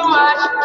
Much.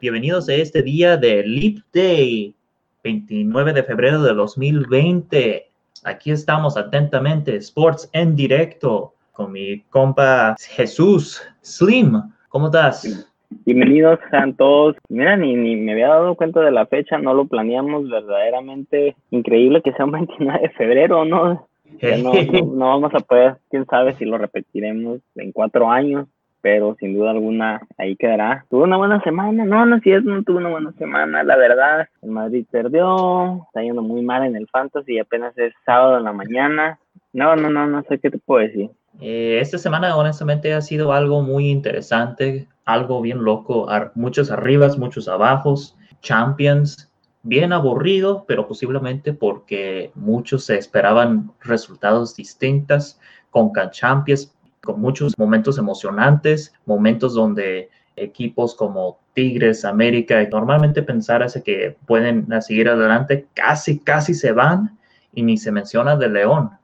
Bienvenidos a este día de Leap Day, 29 de febrero de 2020. Aquí estamos atentamente, Sports en directo, con mi compa Jesús Slim. ¿Cómo estás? Bienvenidos sean todos. Mira, ni, ni me había dado cuenta de la fecha, no lo planeamos verdaderamente. Increíble que sea un 29 de febrero, ¿no? Ya no, no, no vamos a poder, quién sabe si lo repetiremos en cuatro años, pero sin duda alguna ahí quedará. Tuvo una buena semana, no, no es cierto, no tuvo una buena semana, la verdad. El Madrid perdió, está yendo muy mal en el Fantasy, apenas es sábado en la mañana. No, no, no, no sé qué te puedo decir. Eh, esta semana honestamente ha sido algo muy interesante, algo bien loco, muchos arribas, muchos abajos, Champions, bien aburrido, pero posiblemente porque muchos se esperaban resultados distintos con Champions, con muchos momentos emocionantes, momentos donde equipos como Tigres, América, normalmente pensarse que pueden seguir adelante, casi, casi se van y ni se menciona de León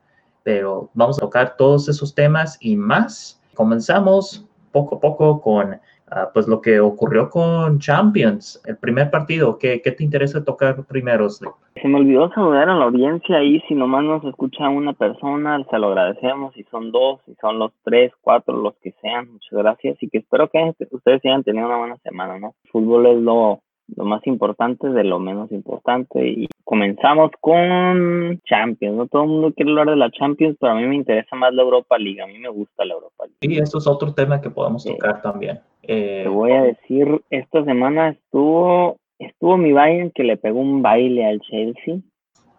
pero vamos a tocar todos esos temas y más. Comenzamos poco a poco con ah, pues lo que ocurrió con Champions, el primer partido. ¿Qué, qué te interesa tocar primero? Se me olvidó saludar a la audiencia ahí, si nomás nos escucha una persona, se lo agradecemos, si son dos, si son los tres, cuatro, los que sean, muchas gracias y que espero que ustedes hayan tenido una buena semana, ¿no? Fútbol es lo, lo más importante de lo menos importante y comenzamos con Champions, ¿no? Todo el mundo quiere hablar de la Champions, pero a mí me interesa más la Europa League, a mí me gusta la Europa League. Y esto es otro tema que podemos tocar también. Eh, Te voy a decir, esta semana estuvo, estuvo mi Bayern que le pegó un baile al Chelsea,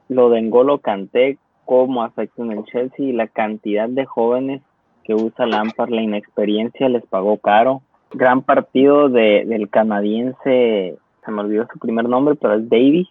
lo de N'Golo Kanté, cómo afecta en el Chelsea y la cantidad de jóvenes que usa Lampard, la inexperiencia les pagó caro. Gran partido de, del canadiense, se me olvidó su primer nombre, pero es Davis,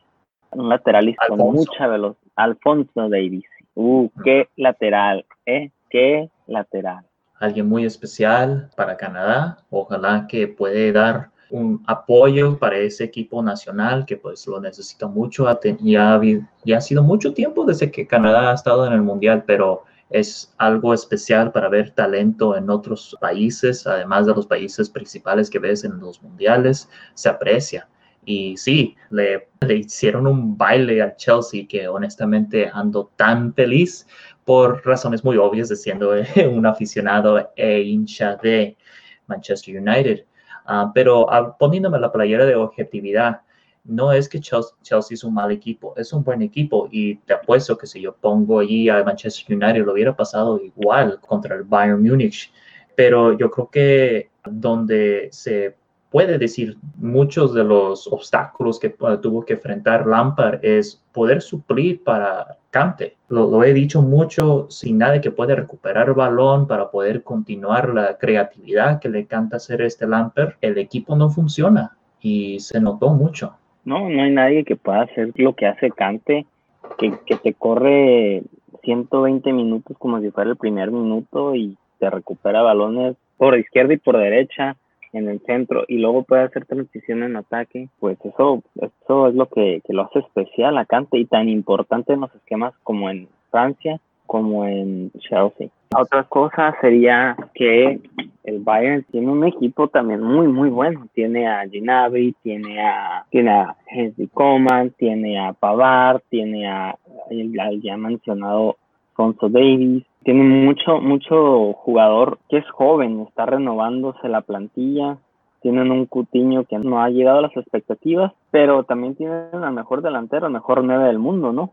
un lateralista con mucha velocidad. Alfonso Davis. Uh, qué lateral, eh, qué lateral. alguien muy especial para Canadá. Ojalá que puede dar un apoyo para ese equipo nacional que pues lo necesita mucho. Ya ya ha sido mucho tiempo desde que Canadá ha estado en el Mundial, pero es algo especial para ver talento en otros países, además de los países principales que ves en los mundiales, se aprecia. Y sí, le, le hicieron un baile al Chelsea que honestamente ando tan feliz por razones muy obvias de siendo un aficionado e hincha de Manchester United. Ah, pero ah, poniéndome la playera de objetividad, no es que Chelsea, Chelsea es un mal equipo, es un buen equipo y te apuesto que si yo pongo allí a Manchester United lo hubiera pasado igual contra el Bayern Múnich. Pero yo creo que donde se puede decir muchos de los obstáculos que uh, tuvo que enfrentar Lampard es poder suplir para Cante. Lo, he dicho mucho, sin nadie que puede recuperar balón para poder continuar la creatividad que le encanta hacer este Lampard, el equipo no funciona y se notó mucho. No, no hay nadie que pueda hacer lo que hace Cante, que, que te corre 120 minutos como si fuera el primer minuto y te recupera balones por izquierda y por derecha en el centro y luego puede hacer transición en ataque, pues eso, eso es lo que, que lo hace especial a Cante y tan importante en los esquemas como en Francia como en Chelsea. Otra cosa sería que el Bayern tiene un equipo también muy muy bueno. Tiene a Ginabri, tiene a tiene a Henry Coman, tiene a Pavard, tiene a el ya mencionado Alfonso Davis. Tiene mucho mucho jugador que es joven, está renovándose la plantilla. Tienen un Cutiño que no ha llegado a las expectativas, pero también tienen al mejor delantero, el mejor nueve del mundo, ¿no?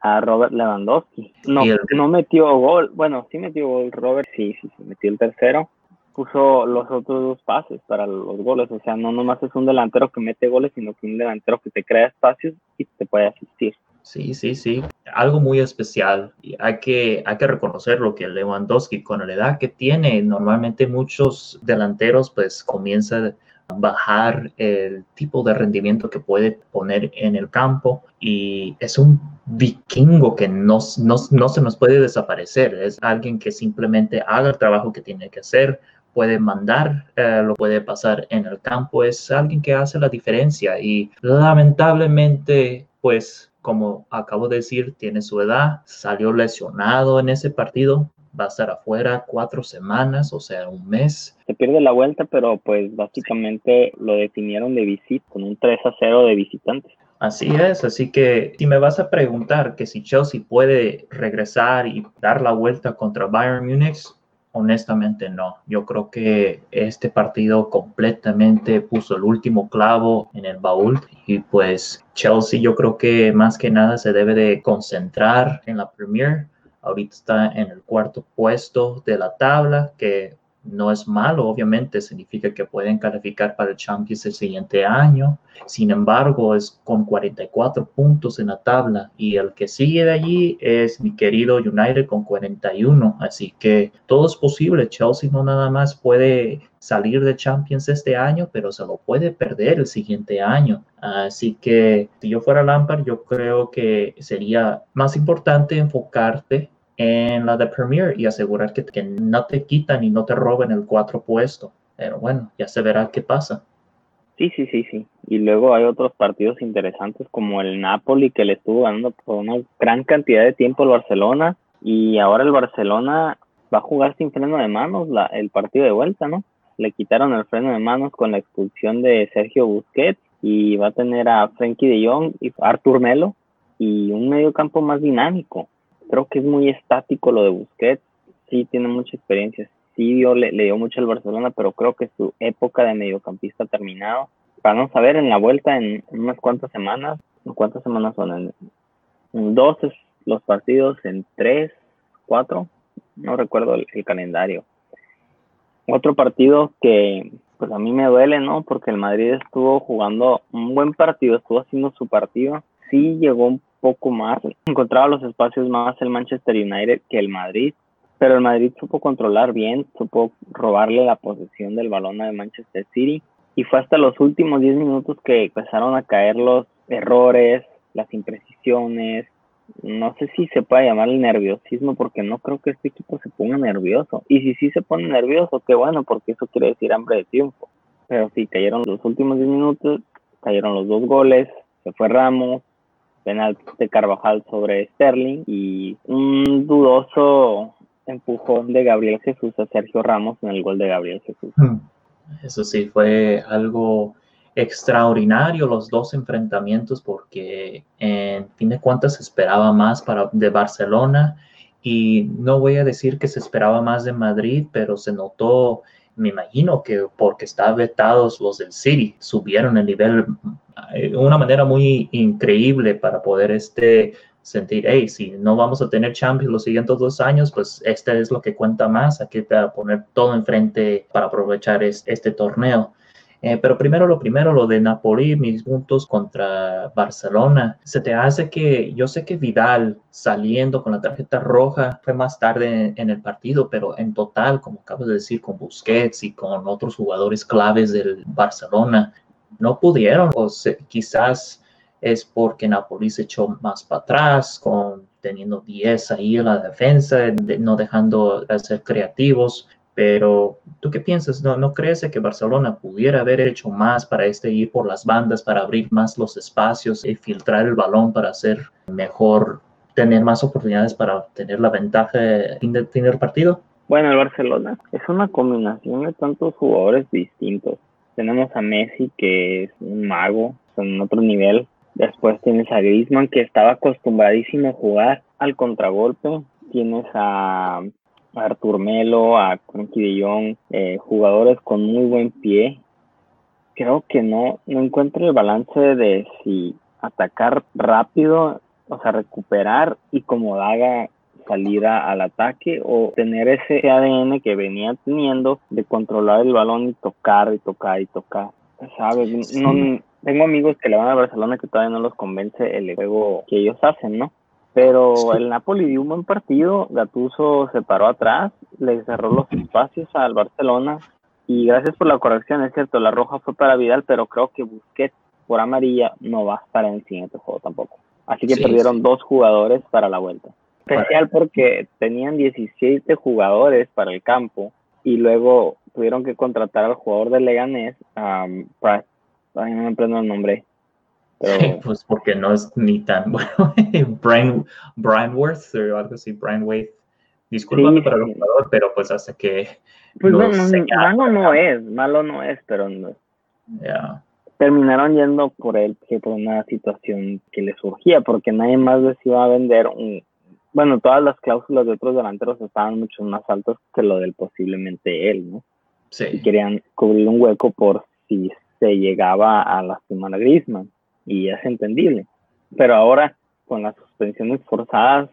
a Robert Lewandowski. No, no metió gol, bueno, sí metió gol Robert, sí, sí, sí, metió el tercero, puso los otros dos pases para los goles, o sea, no nomás es un delantero que mete goles, sino que un delantero que te crea espacios y te puede asistir. Sí, sí, sí, algo muy especial. Hay que, hay que reconocer lo que Lewandowski, con la edad que tiene, normalmente muchos delanteros pues comienzan a bajar el tipo de rendimiento que puede poner en el campo. Y es un vikingo que no, no, no se nos puede desaparecer, es alguien que simplemente haga el trabajo que tiene que hacer, puede mandar, eh, lo puede pasar en el campo, es alguien que hace la diferencia. Y lamentablemente, pues como acabo de decir, tiene su edad, salió lesionado en ese partido, va a estar afuera cuatro semanas, o sea, un mes. Se pierde la vuelta, pero pues básicamente lo definieron de visita, con un 3 a 0 de visitantes. Así es, así que si me vas a preguntar que si Chelsea puede regresar y dar la vuelta contra Bayern Múnich, honestamente no. Yo creo que este partido completamente puso el último clavo en el baúl y pues Chelsea yo creo que más que nada se debe de concentrar en la Premier Ahorita está en el cuarto puesto de la tabla, que no es malo, obviamente, significa que pueden calificar para el Champions el siguiente año. Sin embargo, es con 44 puntos en la tabla y el que sigue de allí es mi querido United con 41. Así que todo es posible. Chelsea no nada más puede salir de Champions este año, pero se lo puede perder el siguiente año. Así que si yo fuera Lampard, yo creo que sería más importante enfocarte en la de Premier y asegurar que, que no te quitan y no te roben el cuatro puesto. Pero bueno, ya se verá qué pasa. Sí, sí, sí, sí. Y luego hay otros partidos interesantes como el Napoli que le estuvo ganando por una gran cantidad de tiempo al Barcelona y ahora el Barcelona va a jugar sin freno de manos la, el partido de vuelta, ¿no? Le quitaron el freno de manos con la expulsión de Sergio Busquets y va a tener a Frenkie de Jong y Artur Melo y un medio campo más dinámico creo que es muy estático lo de Busquets, sí tiene mucha experiencia, sí dio, le, dio mucho al Barcelona, pero creo que su época de mediocampista ha terminado. Vamos a ver en la vuelta en, unas cuantas semanas, ¿cuántas semanas son? En, dos los partidos, en tres, cuatro, no recuerdo el, el calendario. Otro partido que pues a mí me duele, ¿no? Porque el Madrid estuvo jugando un buen partido, estuvo haciendo su partido. Sí llegó un poco más, encontraba los espacios más el Manchester United que el Madrid, pero el Madrid supo controlar bien, supo robarle la posesión del balón al Manchester City y fue hasta los últimos 10 minutos que empezaron a caer los errores, las imprecisiones, no sé si se puede llamar el nerviosismo porque no creo que este equipo se ponga nervioso. Y si sí se pone nervioso, qué bueno, porque eso quiere decir hambre de triunfo. Pero sí, cayeron los últimos 10 minutos, cayeron los dos goles, se fue Ramos, penal de Carvajal sobre Sterling y un dudoso empujón de Gabriel Jesús a Sergio Ramos en el gol de Gabriel Jesús. Hmm. Eso sí, fue algo extraordinario los dos enfrentamientos porque en fin de cuentas se esperaba más para, de Barcelona y no voy a decir que se esperaba más de Madrid, pero se notó me imagino que porque estaban vetados los del City, subieron el nivel de eh, una manera muy increíble para poder este, sentir, hey, si no vamos a tener Champions los siguientes dos años, pues este es lo que cuenta más, aquí te va a poner todo enfrente para aprovechar este torneo. Eh, pero primero lo primero, lo de Napoli, mis puntos contra Barcelona. Se te hace que, yo sé que Vidal saliendo con la tarjeta roja fue más tarde en, el partido, pero en total, como acabas de decir, con Busquets y con otros jugadores claves del Barcelona, no pudieron, o quizás es porque Napoli se echó más para atrás, con teniendo 10 ahí en la defensa, no dejando de ser creativos. Pero, ¿tú qué piensas? ¿No, ¿No crees que Barcelona pudiera haber hecho más para este ir por las bandas, para abrir más los espacios y filtrar el balón para hacer mejor, tener más oportunidades para tener la ventaja en de del partido? Bueno, el Barcelona es una combinación de tantos jugadores distintos. Tenemos a Messi, que es un mago, en otro nivel. Después tienes a Griezmann, que estaba acostumbradísimo a jugar al contragolpe. Tienes a Artur Melo, a de Jong, eh, jugadores con muy buen pie. Creo que no, no encuentro el balance de si atacar rápido, o sea, recuperar y como daga salida al ataque o tener ese ADN que venía teniendo de controlar el balón y tocar y tocar y tocar. ¿Sabes? No, tengo amigos que le van a Barcelona que todavía no los convence el juego que ellos hacen, ¿no? Pero el Napoli dio un buen partido, Gattuso se paró atrás, le cerró los espacios al Barcelona y gracias por la corrección, es cierto, la roja fue para Vidal, pero creo que Busquets por amarilla no va a estar en el siguiente juego tampoco. Así que perdieron dos jugadores para la vuelta. Especial porque tenían 17 jugadores para el campo y luego tuvieron que contratar al jugador de Leganés, um, no me aprendo el nombre. pues porque no es ni tan bueno. Brian, Brian Worth o algo así, Brian Waite. Disculpame para el jugador, pero pues hasta que. Pues no, malo no es, malo no es, pero no. Terminaron yendo por él por una situación que le surgía, porque nadie más les iba a vender un. Bueno, todas las cláusulas de otros delanteros estaban mucho más altas que lo del posiblemente él, ¿no? Sí. Y querían cubrir un hueco por si se llegaba a lastimar a Griezmann y es entendible. Pero ahora, con las suspensiones forzadas,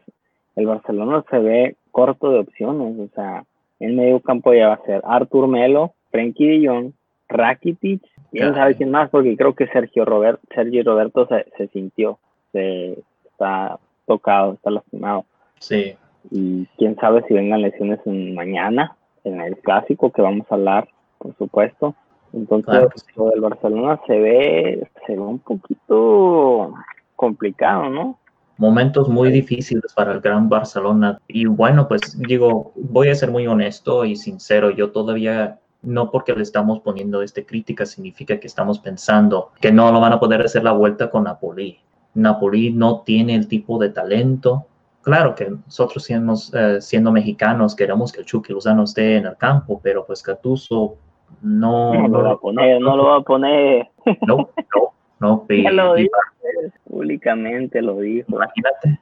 el Barcelona se ve corto de opciones. O sea, en medio campo ya va a ser Artur Melo, Frenkie de Jong, Rakitic, quién sabe quién más, porque creo que Sergio, Robert, Sergio Roberto se, se sintió, se está tocado, está lastimado. Sí. Y quién sabe si vengan lesiones mañana, en el clásico que vamos a hablar, por supuesto. Entonces, lo del Barcelona se ve, se ve un poquito complicado, ¿no? Momentos muy difíciles para el Gran Barcelona. Y bueno, pues digo, voy a ser muy honesto y sincero, yo todavía no porque le estamos poniendo esta crítica significa que estamos pensando que no lo van a poder hacer la vuelta con Napoli. Napoli no tiene el tipo de talento. Claro que nosotros siendo, eh, siendo mexicanos queremos que el Chucky Lozano esté en el campo, pero pues Catuso no, no, lo va a poner, no, lo va a poner. No, no, no. lo dijo, públicamente lo dijo. Imagínate.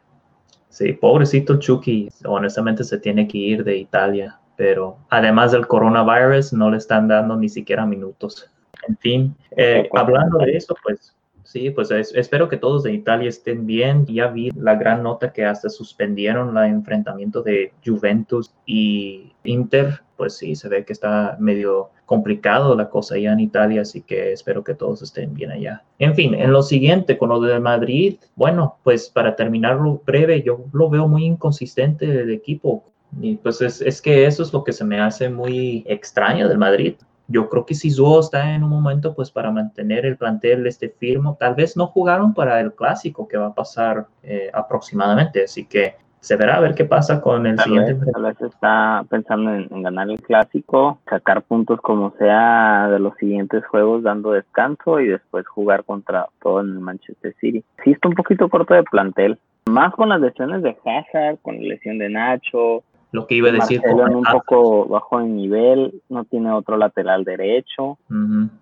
Sí, pobrecito Chucky, honestamente se tiene que ir de Italia, pero además del coronavirus no le están dando ni siquiera minutos. En fin, eh, hablando de eso, pues Sí, pues espero que todos de Italia estén bien. Ya vi la gran nota que hasta suspendieron el enfrentamiento de Juventus y Inter. Pues sí, se ve que está medio complicado la cosa allá en Italia, así que espero que todos estén bien allá. En fin, en lo siguiente, con lo de Madrid, bueno, pues para terminarlo breve, yo lo veo muy inconsistente el equipo. Y pues es, es que eso es lo que se me hace muy extraño del Madrid yo creo que si Zuo está en un momento pues para mantener el plantel este firme, tal vez no jugaron para el clásico que va a pasar eh, aproximadamente, así que se verá a ver qué pasa con el siguiente. tal vez está pensando en, ganar el clásico, sacar puntos como sea de los siguientes juegos dando descanso y después jugar contra todo en el Manchester City. Sí está un poquito corto de plantel, más con las lesiones de Hazard, con la lesión de Nacho, lo que iba a decir. Marcelo un poco bajo en nivel, no tiene otro lateral derecho.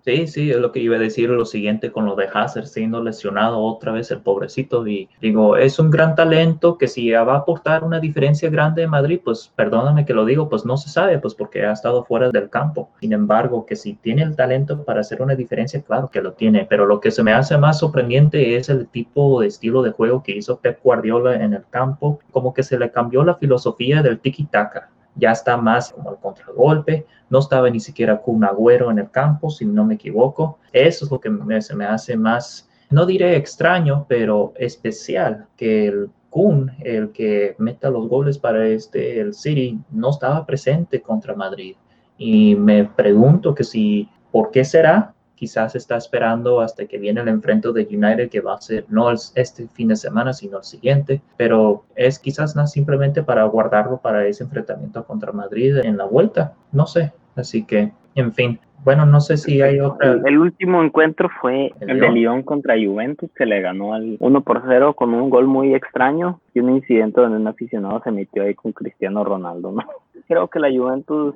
Sí, sí, es lo que iba a decir lo siguiente con lo de Hazard siendo lesionado otra vez el pobrecito. Y digo, es un gran talento que si va a aportar una diferencia grande en Madrid, pues perdóname que lo digo, pues no se sabe, pues porque ha estado fuera del campo. Sin embargo, que si tiene el talento para hacer una diferencia, claro que lo tiene, pero lo que se me hace más sorprendente es el tipo de estilo de juego que hizo Pep Guardiola en el campo, como que se le cambió la filosofía del tiki taka Ya está más como el contragolpe. No estaba ni siquiera con un Agüero en el campo, si no me equivoco. Eso es lo que se me hace más, no diré extraño, pero especial que el Kun, el que meta los goles para este, el City, no estaba presente contra Madrid. Y me pregunto que si, ¿por qué será? Quizás está esperando hasta que viene el enfrento de United, que va a ser no este fin de semana, sino el siguiente, pero es quizás no simplemente para guardarlo para ese enfrentamiento contra Madrid en la vuelta, no sé, así que, en fin. Bueno, no sé si hay otra. El, último encuentro fue el, de Lyon contra Juventus, que le ganó al 1 por 0 con un gol muy extraño y un incidente donde un aficionado se metió ahí con Cristiano Ronaldo. ¿no? Creo que la Juventus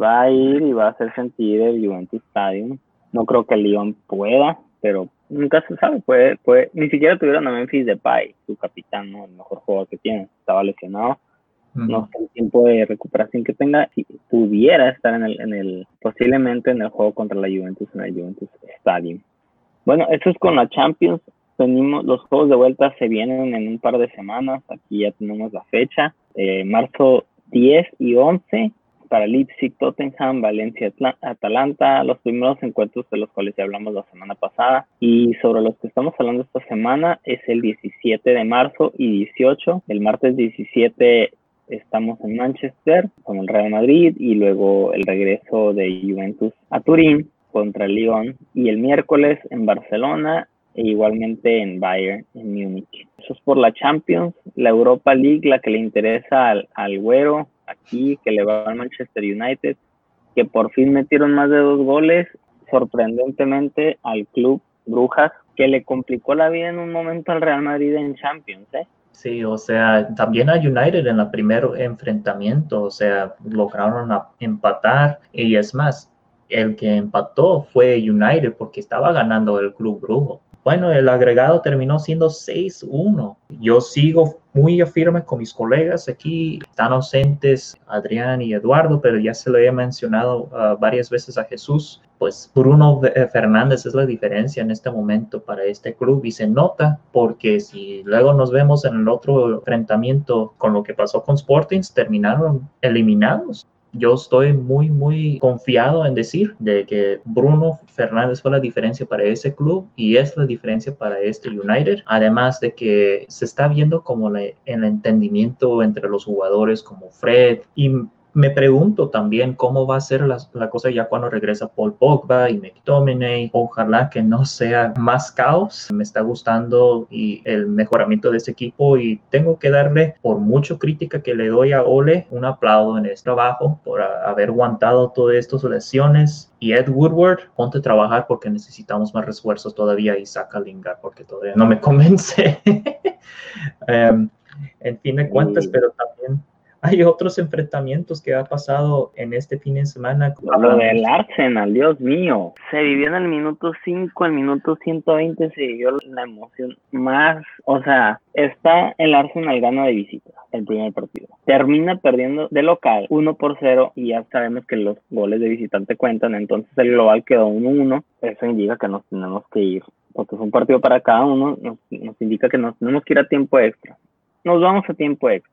va a ir y va a hacer sentir el Juventus Stadium no creo que el Lyon pueda, pero nunca se sabe. Puede, puede, ni siquiera tuvieron a Memphis Depay, su capitán, ¿no? el mejor jugador que tiene. Estaba lesionado. No sé el tiempo de recuperación que tenga. Si pudiera estar en el, en el, posiblemente en el juego contra la Juventus, en el Juventus Stadium. Bueno, esto es con la Champions. Tenemos, los juegos de vuelta se vienen en un par de semanas. Aquí ya tenemos la fecha. Eh, marzo 10 y 11 para Leipzig, Tottenham, Valencia, Atalanta, los primeros encuentros de los cuales ya hablamos la semana pasada. Y sobre los que estamos hablando esta semana es el 17 de marzo y 18. El martes 17 estamos en Manchester con el Real Madrid y luego el regreso de Juventus a Turín contra Lyon y el miércoles en Barcelona e igualmente en Bayern, en Múnich. Eso es por la Champions, la Europa League, la que le interesa al, al güero, aquí, que le va al Manchester United. que por fin metieron más de dos goles, sorprendentemente al club Brujas, que le complicó la vida en un momento al Real Madrid en Champions, ¿eh? Sí, o sea, también a United en el primer enfrentamiento, o sea, lograron empatar y es más, el que empató fue United porque estaba ganando el Club Brujo. Bueno, el agregado terminó siendo 6-1. Yo sigo muy firme con mis colegas aquí. Están ausentes Adrián y Eduardo, pero ya se lo he mencionado uh, varias veces a Jesús. Pues Bruno eh, Fernández es la diferencia en este momento para este club y se nota porque si luego nos vemos en el otro enfrentamiento con lo que pasó con Sportings, terminaron eliminados yo estoy muy, muy confiado en decir de que Bruno Fernández fue la diferencia para ese club y es la diferencia para este United. Además de que se está viendo como el entendimiento entre los jugadores como Fred y me pregunto también cómo va a ser la, cosa ya cuando regresa Paul Pogba y McTominay. Ojalá que no sea más caos. Me está gustando y el mejoramiento de este equipo y tengo que darle, por mucho crítica que le doy a Ole, un aplauso en este trabajo por haber aguantado todas estas lesiones. Y Ed Woodward, ponte a trabajar porque necesitamos más refuerzos todavía y saca Lingard porque todavía no me convence. Em, en fin de cuentas, pero también hay otros enfrentamientos que ha pasado en este fin de semana. Lo del Arsenal, Dios mío. Se vivió en el minuto 5, el minuto 120 se vivió la emoción más, o sea, está el Arsenal gana de visita el primer partido. Termina perdiendo de local 1 por 0 y ya sabemos que los goles de visitante cuentan, entonces el global quedó 1-1. Eso indica que nos tenemos que ir, porque es un partido para cada uno, nos, nos indica que nos tenemos que ir a tiempo extra. Nos vamos a tiempo extra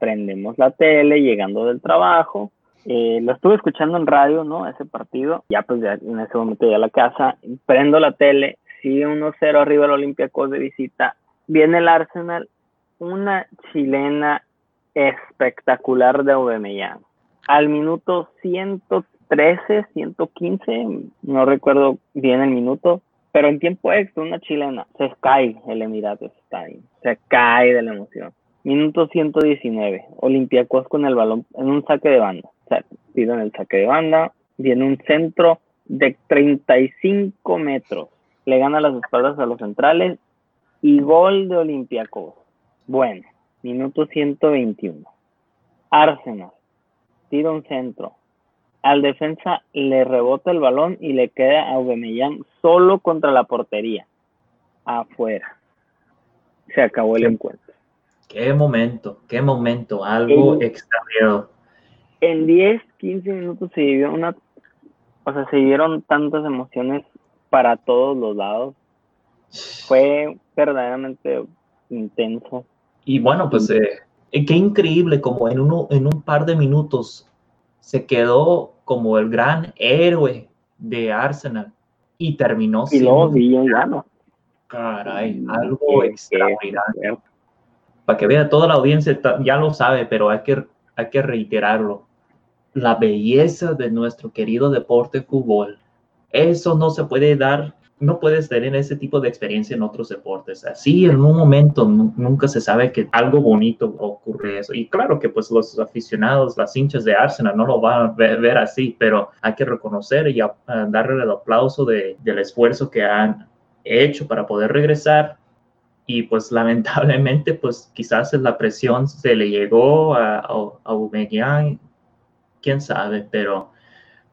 prendemos la tele llegando del trabajo. Eh, lo estuve escuchando en radio, ¿no? Ese partido. Ya pues ya en ese momento ya la casa, prendo la tele, sigue 1-0 arriba el Olympiacos de visita. Viene el Arsenal, una chilena espectacular de Aubameyang. Al minuto 113, 115, no recuerdo bien el minuto, pero en tiempo extra una chilena se cae el Emirates Stadium, se cae de la emoción. Minuto 119. Olympiacos con el balón en un saque de banda. O sea, en el saque de banda. Viene un centro de 35 metros. Le gana las espaldas a los centrales. Y gol de Olympiacos. Bueno, minuto 121. Arsenal. Tira un centro. Al defensa le rebota el balón y le queda a Aubameyang solo contra la portería. Afuera. Se acabó el encuentro. Qué momento, qué momento, algo extraño. En 10, 15 minutos se vivió una, o sea, se vivieron tantas emociones para todos los lados. Fue verdaderamente intenso. Y bueno, pues eh, qué increíble como en, uno, en un par de minutos se quedó como el gran héroe de Arsenal y terminó y luego ya no. Caray, algo extraordinario para que vea toda la audiencia, ya lo sabe, pero hay que, hay que reiterarlo. La belleza de nuestro querido deporte fútbol, eso no se puede dar, no puedes tener ese tipo de experiencia en otros deportes. Así en un momento nunca se sabe que algo bonito ocurre eso. Y claro que pues los aficionados, las hinchas de Arsenal no lo van a ver, así, pero hay que reconocer y darle el aplauso de, del esfuerzo que han hecho para poder regresar y pues lamentablemente pues quizás la presión se le llegó a, a, quién sabe, pero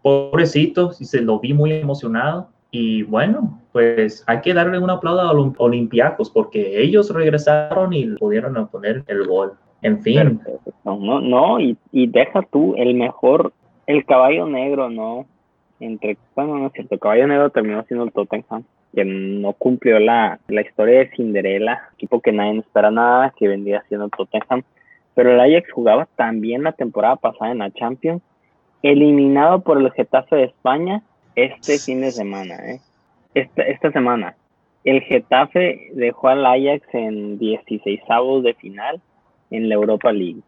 pobrecito, se lo vi muy emocionado y bueno, pues hay que darle un aplauso a los Olympiacos porque ellos regresaron y pudieron poner el gol. En fin. No, no, y, y deja tú el mejor, el caballo negro, ¿no? Entre, bueno, no es cierto, el caballo negro terminó siendo el Tottenham que no cumplió la, la historia de Cinderella, equipo que nadie espera nada, que vendría siendo Tottenham, pero el Ajax jugaba también la temporada pasada en la Champions, eliminado por el Getafe de España este fin de semana, ¿eh? esta, esta semana. El Getafe dejó al Ajax en 16 avos de final en la Europa League.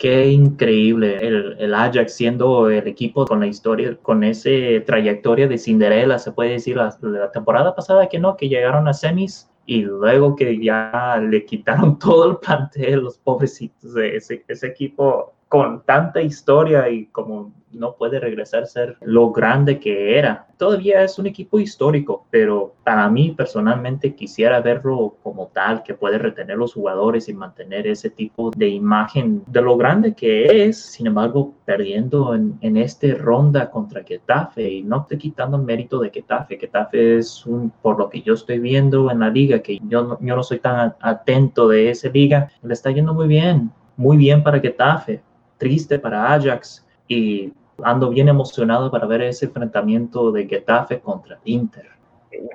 Qué increíble el, el, Ajax siendo el equipo con la historia, con ese trayectoria de Cinderella, se puede decir, la, la, temporada pasada que no, que llegaron a semis y luego que ya le quitaron todo el plantel, los pobrecitos de ese, ese equipo con tanta historia y como no puede regresar a ser lo grande que era. Todavía es un equipo histórico, pero para mí personalmente quisiera verlo como tal, que puede retener los jugadores y mantener ese tipo de imagen de lo grande que es. Sin embargo, perdiendo en, en este ronda contra Getafe y no te quitando el mérito de Getafe. Getafe es un, por lo que yo estoy viendo en la liga, que yo no, yo no soy tan atento de esa liga, le está yendo muy bien, muy bien para Getafe, triste para Ajax y ando bien emocionado para ver ese enfrentamiento de Getafe contra Inter.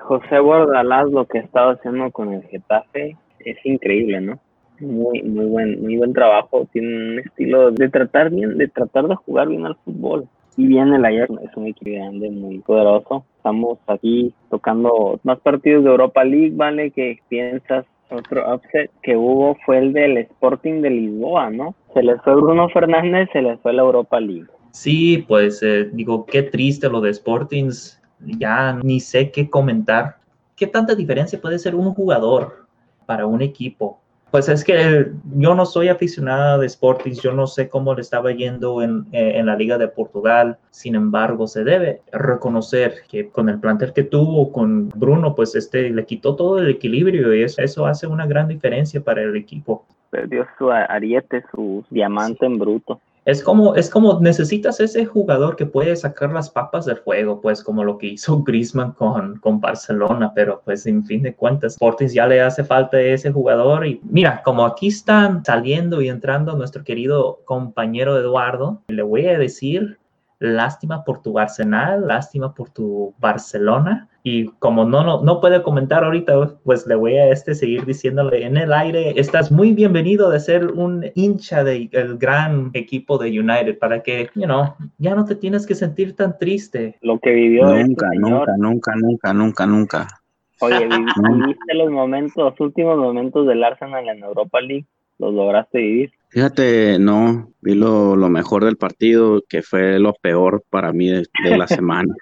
José Bordalás lo que ha estado haciendo con el Getafe es increíble, ¿no? Muy, muy buen, muy buen trabajo. Tiene un estilo de tratar bien, de tratar de jugar bien al fútbol. Y bien el Ajax es un equipo grande, muy poderoso. Estamos aquí tocando más partidos de Europa League, ¿vale? ¿Qué piensas? Otro upset que hubo fue el del Sporting de Lisboa, ¿no? Se les fue Bruno Fernández, se les fue la Europa League. Sí, pues eh, digo, qué triste lo de Sportings. Ya ni sé qué comentar. ¿Qué tanta diferencia puede ser un jugador para un equipo? Pues es que yo no soy aficionada de Sportings, yo no sé cómo le estaba yendo en, eh, en, la Liga de Portugal. Sin embargo, se debe reconocer que con el plantel que tuvo con Bruno, pues este le quitó todo el equilibrio y eso, eso hace una gran diferencia para el equipo. Perdió su ariete, su diamante sí. en bruto. Es como, es como necesitas ese jugador que puede sacar las papas del fuego, pues como lo que hizo Griezmann con, con Barcelona, pero pues en fin de cuentas, Sporting ya le hace falta ese jugador y mira, como aquí están saliendo y entrando nuestro querido compañero Eduardo, le voy a decir, lástima por tu Arsenal, lástima por tu Barcelona, y como no, no, no puede comentar ahorita, pues le voy a este seguir diciéndole en el aire, estás muy bienvenido de ser un hincha del de gran equipo de United para que, you know, ya no te tienes que sentir tan triste. Lo que vivió nunca, este nunca, nunca, nunca, nunca, nunca. Oye, viviste los momentos, los últimos momentos del Arsenal en Europa League, los lograste vivir. Fíjate, no, vi lo, lo mejor del partido, que fue lo peor para mí de, de la semana.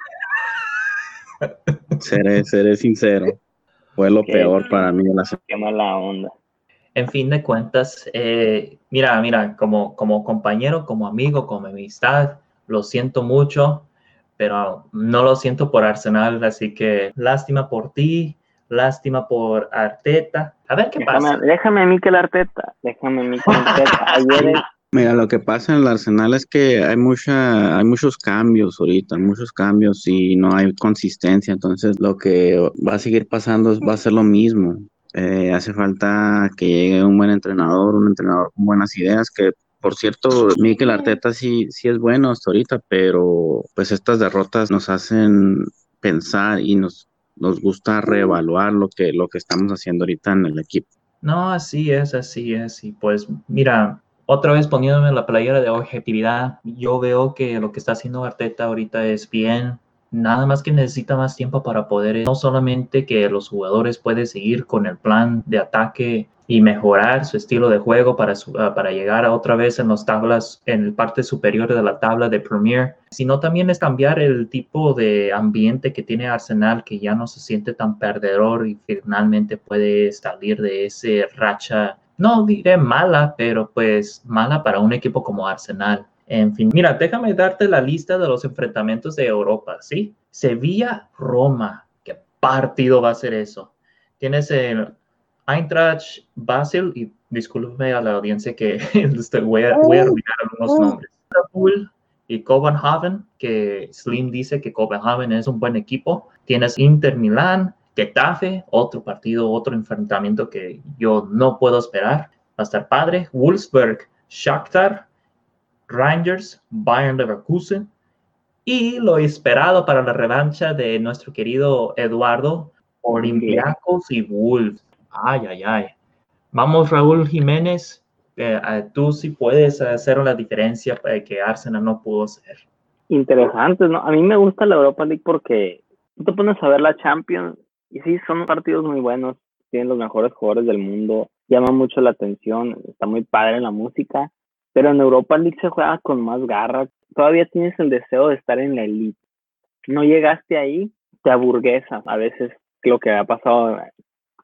seré, seré sincero. Fue lo Qué- peor para mí de la semana. Qué mala onda. En fin de cuentas, eh, mira, mira, como, como compañero, como amigo, como amistad, lo siento mucho, pero no lo siento por Arsenal, así que lástima por ti, lástima por Arteta. A ver qué pasa. Déjame, a la Arteta, déjame a la Arteta. Ayer es- Mira, lo que pasa en el Arsenal es que hay mucha, hay muchos cambios ahorita, muchos cambios y no hay consistencia. Entonces, lo que va a seguir pasando es- va a ser lo mismo. Eh, hace falta que llegue un buen entrenador, un entrenador con buenas ideas, que por cierto, Mikel Arteta sí, sí es bueno hasta ahorita, pero pues estas derrotas nos hacen pensar y nos, nos gusta reevaluar lo que, lo que estamos haciendo ahorita en el equipo. No, así es, así es. Y pues, mira, otra vez poniéndome la playera de objetividad, yo veo que lo que está haciendo Arteta ahorita es bien. Nada más que necesita más tiempo para poder, no solamente que los jugadores pueden seguir con el plan de ataque y mejorar su estilo de juego para, su- ah, para llegar a otra vez en las tablas, en el parte superior de la tabla de Premier, sino también es cambiar el tipo de ambiente que tiene Arsenal, que ya no se siente tan perdedor y finalmente puede salir de ese racha, no diré mala, pero pues mala para un equipo como Arsenal. En fin, mira, déjame darte la lista de los enfrentamientos de Europa, ¿sí? Sevilla-Roma, ¿qué partido va a ser eso? Tienes el Eintracht Basel, y discúlpeme a la audiencia que voy, a, voy a arruinar algunos nombres. Liverpool y Copenhagen, que Slim dice que Copenhagen es un buen equipo. Tienes Inter Milán, Getafe, otro partido, otro enfrentamiento que yo no puedo esperar. Va a estar padre. Wolfsburg, Shakhtar, Rangers, Bayern Leverkusen. Y lo esperado para la revancha de nuestro querido Eduardo, Olympiacos y Wolves. Ay, ay, ay. Vamos, Raúl Jiménez. eh, tú sí puedes hacer la diferencia eh, que Arsenal no pudo hacer. interesantes, ¿no? A mí me gusta la Europa League porque tú te pones a ver la Champions y sí, son partidos muy buenos, tienen los mejores jugadores del mundo, llama mucho la atención, está muy padre la música, pero en Europa League se juega con más garra, todavía tienes el deseo de estar en la elite. No llegaste ahí, te aburguesa. A veces lo que ha pasado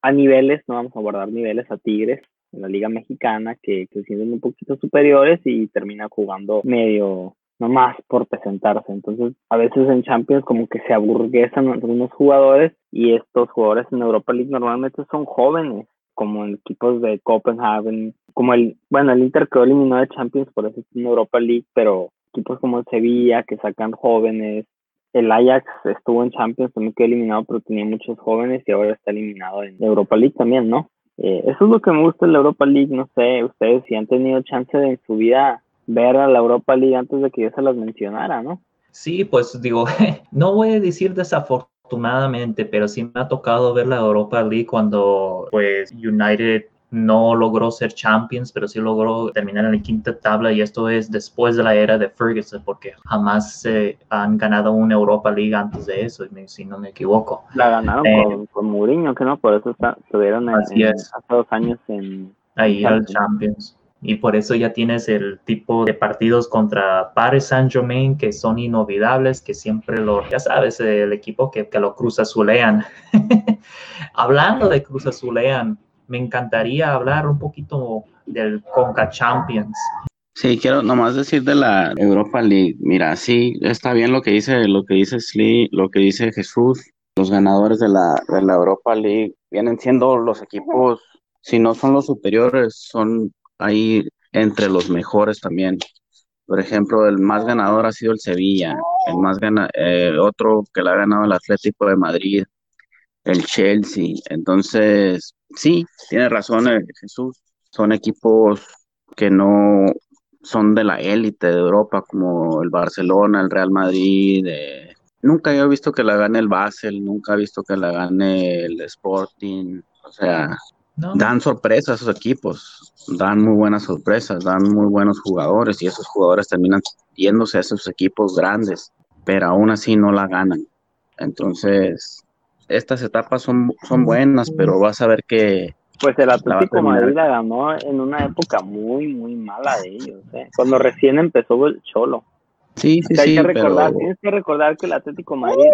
a niveles, no vamos a guardar niveles a Tigres, en la Liga Mexicana, que, que sienten un poquito superiores y termina jugando medio nomás por presentarse. Entonces, a veces en Champions como que se aburguesan algunos jugadores y estos jugadores en Europa League normalmente son jóvenes, como en equipos de Copenhagen, como el, bueno, el Inter quedó eliminado de Champions, por eso está en Europa League, pero equipos como el Sevilla que sacan jóvenes, el Ajax estuvo en Champions, también quedó eliminado, pero tenía muchos jóvenes y ahora está eliminado en Europa League también, ¿no? Eh, eso es lo que me gusta de la Europa League, no sé, ustedes si han tenido chance de en su vida ver a la Europa League antes de que yo se las mencionara, ¿no? Sí, pues digo, no voy a decir desafortunadamente, pero sí me ha tocado ver la Europa League cuando pues United no logró ser champions, pero sí logró terminar en la quinta tabla y esto es después de la era de Ferguson, porque jamás se han ganado una Europa League antes de eso, si no me equivoco. La ganaron eh, con, con, Mourinho, que no, por eso estuvieron hace dos años en... Ahí al Champions. Y por eso ya tienes el tipo de partidos contra Paris Saint Germain que son inolvidables, que siempre lo, ya sabes, el equipo que, que lo cruza azulean. Hablando de cruz azulean, me encantaría hablar un poquito del Conca Champions. Sí, quiero nomás decir de la Europa League. Mira, sí, está bien lo que dice, lo que dice Slee, lo que dice Jesús. Los ganadores de la, de la Europa League vienen siendo los equipos, si no son los superiores, son ahí entre los mejores también. Por ejemplo, el más ganador ha sido el Sevilla, el más gana, eh, otro que le ha ganado el Atlético de Madrid, el Chelsea. Entonces, sí, tiene razón eh, Jesús. Son equipos que no son de la élite de Europa, como el Barcelona, el Real Madrid. Eh, nunca he visto que la gane el Basel, nunca he visto que la gane el Sporting. O sea, dan sorpresas a esos equipos, dan muy buenas sorpresas, dan muy buenos jugadores y esos jugadores terminan yéndose a esos equipos grandes, pero aún así no la ganan. Entonces, estas etapas son, son buenas, pero vas a ver que... Pues el Atlético Madrid la ganó en una época muy, muy mala de ellos, ¿eh? cuando recién empezó el Cholo. Sí, sí, sí. que recordar, Tienes que recordar que el Atlético Madrid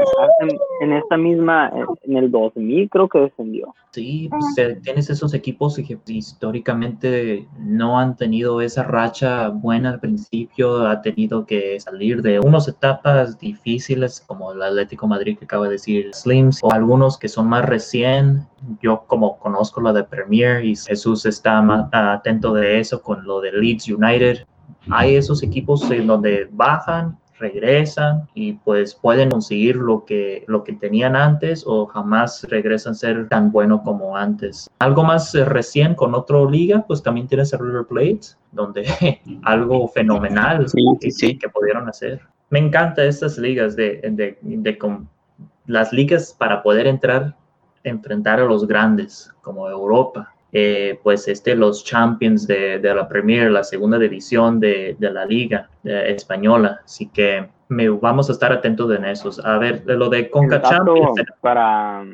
en, esta misma, en el 2000 creo que descendió. Sí, pues, tienes esos equipos que históricamente no han tenido esa racha buena al principio, ha tenido que salir de unas etapas difíciles como el Atlético Madrid que acaba de decir Slims, o algunos que son más recién. Yo como conozco lo de Premier y Jesús está más atento de eso con lo de Leeds United hay esos equipos en donde bajan, regresan y pues pueden conseguir lo que, lo que tenían antes o jamás regresan a ser tan bueno como antes. Algo más eh, recién con otra liga, pues también tienes el River Plate, donde algo fenomenal sí, Que, pudieron hacer. Me encantan estas ligas de, de, de, las ligas para poder entrar, enfrentar a los grandes como Europa eh, pues este, los champions de, la Premier, la segunda división de, la Liga eh, Española. Así que me, vamos a estar atentos en esos. A ver, lo de Conca Champions. Para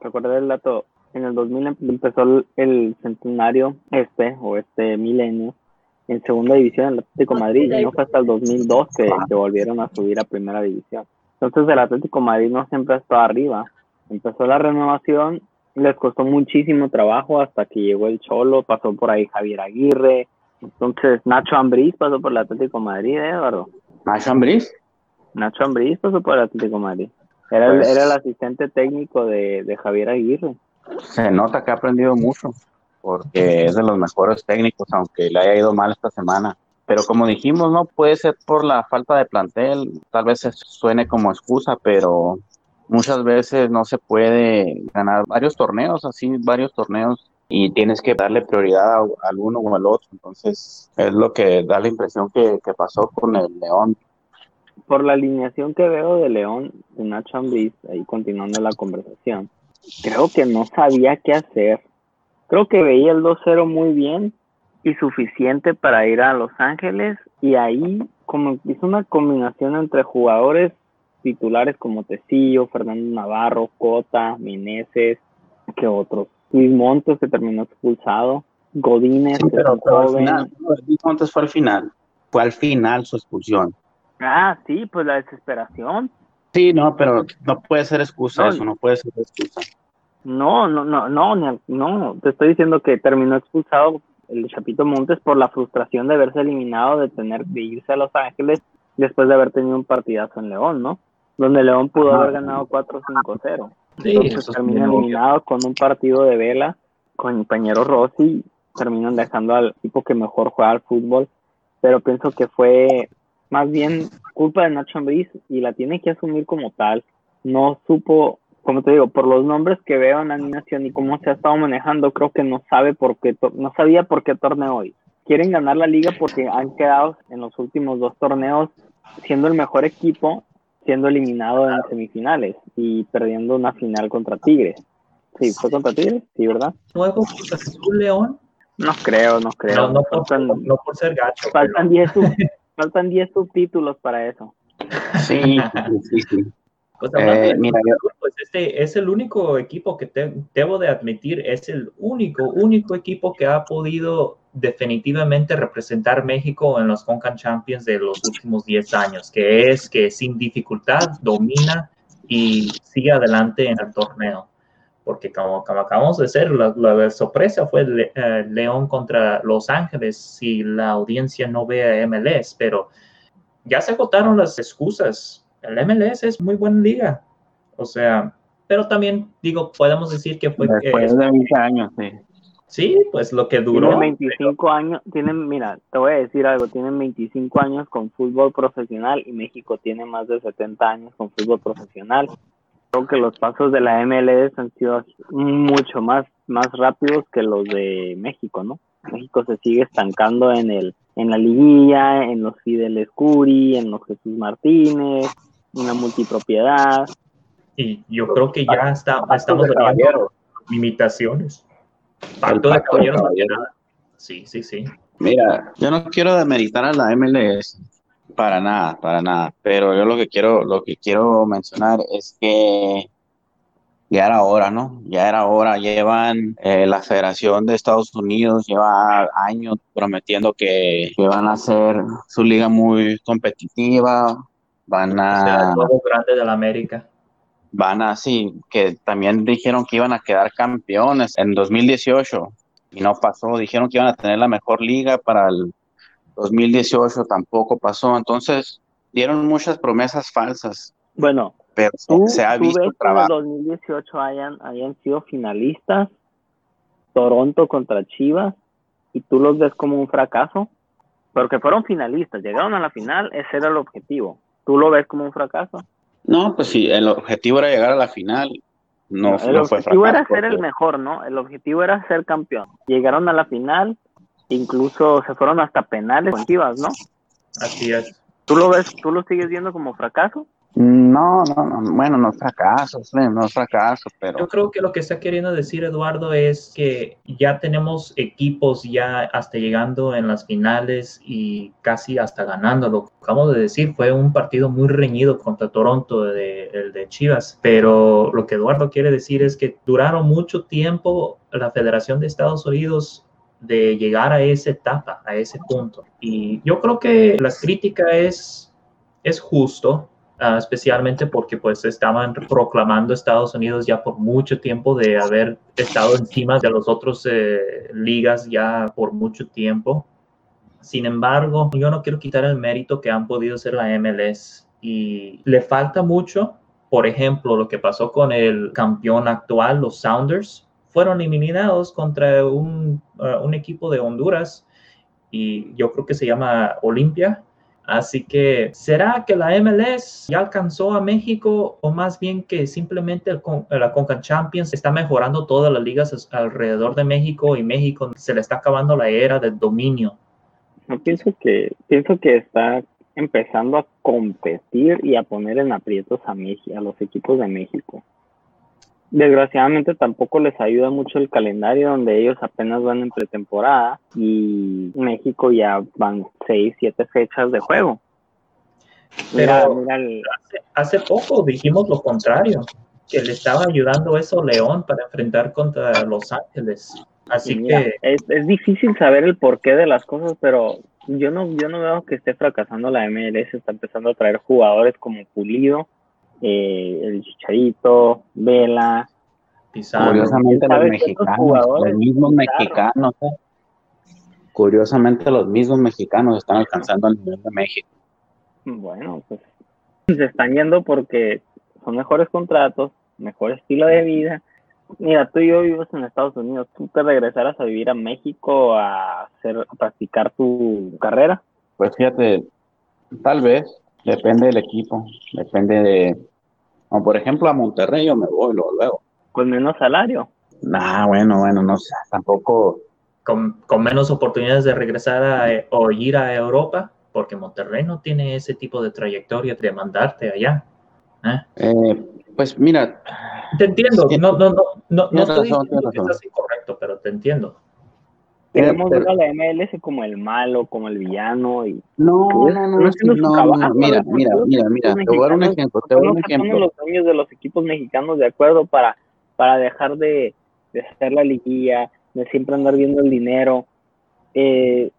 recordar el dato, en el 2000 em, empezó el, centenario este o este milenio en segunda división el Atlético Madrid y no fue hasta el 2002 que, que volvieron a subir a primera división. Entonces el Atlético Madrid no siempre estado arriba. Empezó la renovación les costó muchísimo trabajo hasta que llegó el Cholo, pasó por ahí Javier Aguirre, entonces Nacho Ambriz pasó por el Atlético Madrid, ¿eh, Eduardo? ¿Nacho Ambriz? Nacho Ambriz pasó por el Atlético Madrid. Era, el, pues era el asistente técnico de, de Javier Aguirre. Se nota que ha aprendido mucho, porque es de los mejores técnicos, aunque le haya ido mal esta semana. Pero como dijimos, no puede ser por la falta de plantel, tal vez suene como excusa, pero muchas veces no se puede ganar varios torneos, así varios torneos y tienes que darle prioridad al uno o al otro. Entonces es lo que da la impresión que, pasó con el León. Por la alineación que veo de León, Nacho Ambriz, ahí continuando la conversación, creo que no sabía qué hacer. Creo que veía el 2-0 muy bien y suficiente para ir a Los Ángeles y ahí como hizo una combinación entre jugadores titulares como Tecillo, Fernando Navarro, Cota, Meneses, que otros. Luis Montes que terminó expulsado, Godínez, pero, Luis Montes fue al final, fue al final su expulsión. Ah, sí, pues la desesperación. Sí, no, pero no puede ser excusa eso, no puede ser excusa. No, no, no, no, no, te estoy diciendo que terminó expulsado el Chapito Montes por la frustración de haberse eliminado, de tener, de irse a Los Ángeles después de haber tenido un partidazo en León, ¿no? Donde León pudo haber ganado 4-5-0. Sí, Entonces termina eliminado con un partido de vela con compañero Rossi, terminan dejando al equipo que mejor juega al fútbol, pero pienso que fue más bien culpa de Nacho Ambriz y la tiene que asumir como tal. No supo, como te digo, por los nombres que veo en animación y cómo se ha estado manejando, creo que no sabe por qué, no sabía por qué torneo hoy. Quieren ganar la liga porque han quedado en los últimos dos torneos siendo el mejor equipo, siendo eliminado en semifinales y perdiendo una final contra Tigres. Sí, fue contra Tigres, sí, ¿verdad? ¿Nuevo Cruz Azul León? No creo, no creo. No, por, ser gacho. Faltan 10 faltan 10 subtítulos para eso. Sí, sí, sí. Eh, mira, pues este es el único equipo que te, debo de admitir, es el único, único equipo que ha podido definitivamente representar México en los Concan Champions de los últimos 10 años, que es que sin dificultad domina y sigue adelante en el torneo. Porque como, como acabamos de hacer, la, sorpresa fue eh, León contra Los Ángeles, si la audiencia no ve a MLS, pero ya se agotaron las excusas el MLS es muy buena liga. O sea, pero también digo, podemos decir que fue... Después de 20 años, sí. Sí, pues lo que duró. Tienen 25 años, tienen, mira, te voy a decir algo, tienen 25 años con fútbol profesional y México tiene más de 70 años con fútbol profesional. Creo que los pasos de la MLS han sido mucho más, más rápidos que los de México, ¿no? México se sigue estancando en el en la liguilla, en los Fidel Escuri, en los Jesús Martínez, una multipropiedad. Y yo creo que ya está, estamos viendo limitaciones. Pacto de caballeros. Sí, sí, sí. Mira, yo no quiero demeritar a la MLS para nada, para nada, pero yo lo que quiero, lo que quiero mencionar es que ya era hora, ¿no? Ya era hora. Llevan eh, la Federación de Estados Unidos, lleva años prometiendo que, que, van a hacer su liga muy competitiva, Van a. el grande de la América. Van a, sí, que también dijeron que iban a quedar campeones en 2018 y no pasó. Dijeron que iban a tener la mejor liga para el 2018, tampoco pasó. Entonces, dieron muchas promesas falsas. Bueno, pero se ha visto ves trabajo. Que en 2018 hayan, hayan sido finalistas, Toronto contra Chivas, y tú los ves como un fracaso, porque fueron finalistas, llegaron a la final, ese era el objetivo. ¿Tú lo ves como un fracaso? No, pues sí, el objetivo era llegar a la final. No, el objetivo era ser el mejor, ¿no? El objetivo era ser campeón. Llegaron a la final, incluso se fueron hasta penales con Chivas, ¿no? Así es. ¿Tú lo ves, tú lo sigues viendo como fracaso? No, no, no, bueno, no fracaso, no fracaso, pero... Yo creo que lo que está queriendo decir Eduardo es que ya tenemos equipos ya hasta llegando en las finales y casi hasta ganando. Lo que acabamos de decir fue un partido muy reñido contra Toronto, de, el de Chivas, pero lo que Eduardo quiere decir es que duraron mucho tiempo la Federación de Estados Unidos de llegar a esa etapa, a ese punto. Y yo creo que la crítica es, es justo, Ah, especialmente porque pues estaban proclamando Estados Unidos ya por mucho tiempo de haber estado encima de los otros eh, ligas ya por mucho tiempo. Sin embargo, yo no quiero quitar el mérito que han podido ser la MLS y le falta mucho. Por ejemplo, lo que pasó con el campeón actual, los Sounders, fueron eliminados contra un, uh, un equipo de Honduras y yo creo que se llama Olimpia Así que, ¿será que la MLS ya alcanzó a México o más bien que simplemente la Conca Champions está mejorando todas las ligas alrededor de México y México se le está acabando la era del dominio? Yo pienso que, pienso que está empezando a competir y a poner en aprietos a, México, a los equipos de México desgraciadamente tampoco les ayuda mucho el calendario donde ellos apenas van en pretemporada y México ya van seis, siete fechas de juego. Pero hace, poco dijimos lo contrario, que le estaba ayudando eso León para enfrentar contra Los Ángeles. Así que es, es, difícil saber el porqué de las cosas, pero yo no, yo no veo que esté fracasando la MLS, está empezando a traer jugadores como Pulido, eh, el Chicharito, Vela, Pizarro. Curiosamente los ¿Sabes cuántos mexicanos, los mismos Pizarro? mexicanos, ¿eh? curiosamente los mismos mexicanos están alcanzando el nivel de México. Bueno, pues se están yendo porque son mejores contratos, mejor estilo de vida. Mira, tú y yo vivimos en Estados Unidos. ¿Tú te regresaras a vivir a México a hacer, a practicar tu carrera? Pues fíjate, tal vez, depende del equipo, depende de, como por ejemplo a Monterrey yo me voy luego, luego. Con menos salario. Nah, bueno, bueno, no sé, tampoco, Con, con menos oportunidades de regresar a, eh, o ir a Europa, porque Monterrey no tiene ese tipo de trayectoria de mandarte allá. ¿eh? eh, pues mira, Te entiendo, no, no, no, no, no estoy razón, diciendo que razón. estás incorrecto, pero te entiendo. Queremos ver a la MLS como el malo, como el villano y no, no, no no, no, mira, mira, mira, mira, te voy a dar un ejemplo, ¿por te voy a dar un ejemplo. los dueños de los equipos mexicanos de acuerdo para, para dejar de, de hacer la liguilla, de siempre andar viendo el dinero? Eh,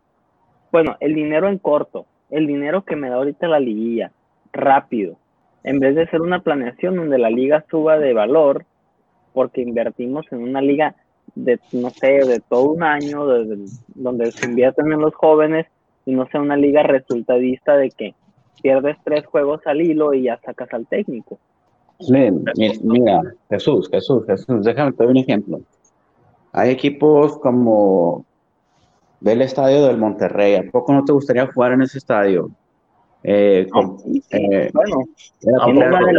bueno, el dinero en corto, el dinero que me da ahorita la liguilla, rápido, en vez de hacer una planeación donde la liga suba de valor, porque invertimos en una liga de, no sé, de todo un año, de- de- donde se invierten en los jóvenes y no sea una liga resultadista de que pierdes tres juegos al hilo y ya sacas al técnico. Len, mi- mira, Jesús, Jesús, Jesús, déjame te doy un ejemplo. Hay equipos como del estadio del Monterrey. ¿A poco no te gustaría jugar en ese estadio? Eh, Sí, sí, eh, bueno, era ¿A en como- una poco de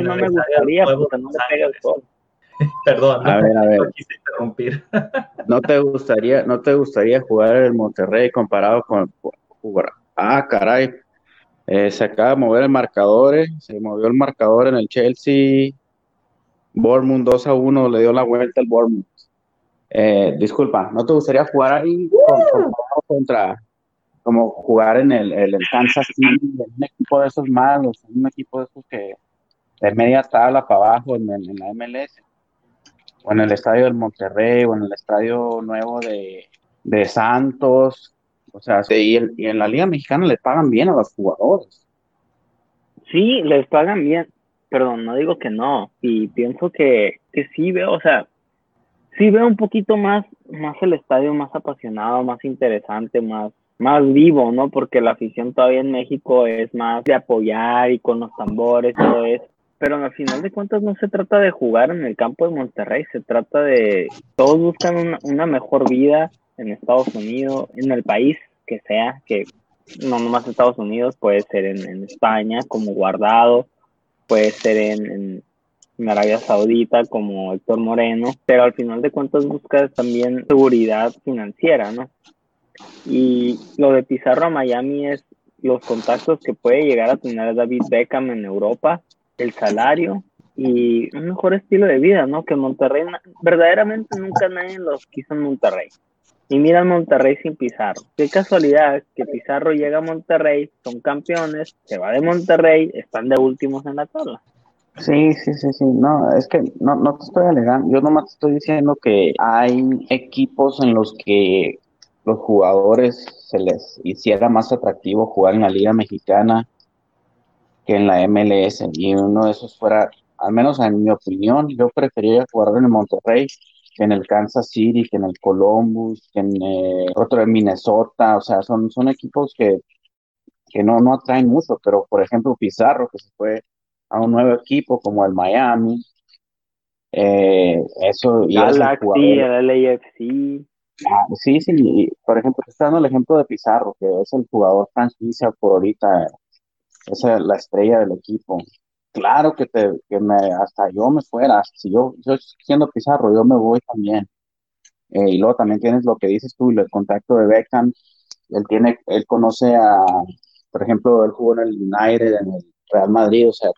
no me gustaría porque no me pega el sol. Perdón, A no, ver, a ver, no quise interrumpir. ¿no te gustaría, no te gustaría jugar en el Monterrey comparado con jugar? Ah, caray, eh, se acaba de mover el marcador, eh, se movió el marcador en el Chelsea, Bournemouth 2 a 1, le dio la vuelta el Bournemouth. Eh, disculpa, ¿no te gustaría jugar ahí con- contra como jugar en el, el- el Kansas City, en un equipo de esos malos, en un equipo de esos que de media tabla para abajo en la MLS? O en el estadio del Monterrey, o en el estadio nuevo de, de Santos. O sea, y, en- y en la Liga Mexicana le pagan bien a los jugadores. Sí, les pagan bien, perdón, no digo que no, y pienso que, que sí veo, o sea, sí veo un poquito más, más el estadio más apasionado, más interesante, más, más vivo, ¿no? Porque la afición todavía en México es más de apoyar y con los tambores, todo eso. Pero al final de cuentas no se trata de jugar en el campo de Monterrey, se trata de, todos buscan una, una mejor vida en Estados Unidos, en el país que sea, que no nomás Estados Unidos, puede ser en, España como Guardado, puede ser en Arabia Saudita como Héctor Moreno, pero al final de cuentas buscas también seguridad financiera, ¿no? Y lo de Pizarro a Miami es los contactos que puede llegar a tener David Beckham en Europa, el salario y un mejor estilo de vida, ¿no? Que Monterrey, verdaderamente nunca nadie los quiso en Monterrey. Y mira Monterrey sin Pizarro. Qué casualidad que Pizarro llega a Monterrey, son campeones, se va de Monterrey, están de últimos en la tabla. Sí, sí, sí, sí. No, es que no, no te estoy alegando. Yo nomás te estoy diciendo que hay equipos en los que los jugadores se les hiciera más atractivo jugar en la Liga Mexicana que en la MLS. Y uno de esos fuera, al menos en mi opinión, yo preferiría jugar en el Monterrey que en el Kansas City, que en el Columbus, que en eh, otro en Minnesota. O sea, son, son equipos que, que no, no atraen mucho. Pero, por ejemplo, Pizarro, que se fue a un nuevo equipo como el Miami. Eh, eso y el Galaxy, jugador- el LAFC. Ah, sí, sí, y, por ejemplo, te está dando el ejemplo de Pizarro, que es el jugador franquicia por ahorita, es el- la estrella del equipo. Claro que, te, que me, hasta yo me fuera, si yo, yo siendo Pizarro, yo me voy también. Eh, y luego también tienes lo que dices tú, el contacto de Beckham, él tiene, él conoce a, por ejemplo, él jugó en el United, en el Real Madrid, o sea,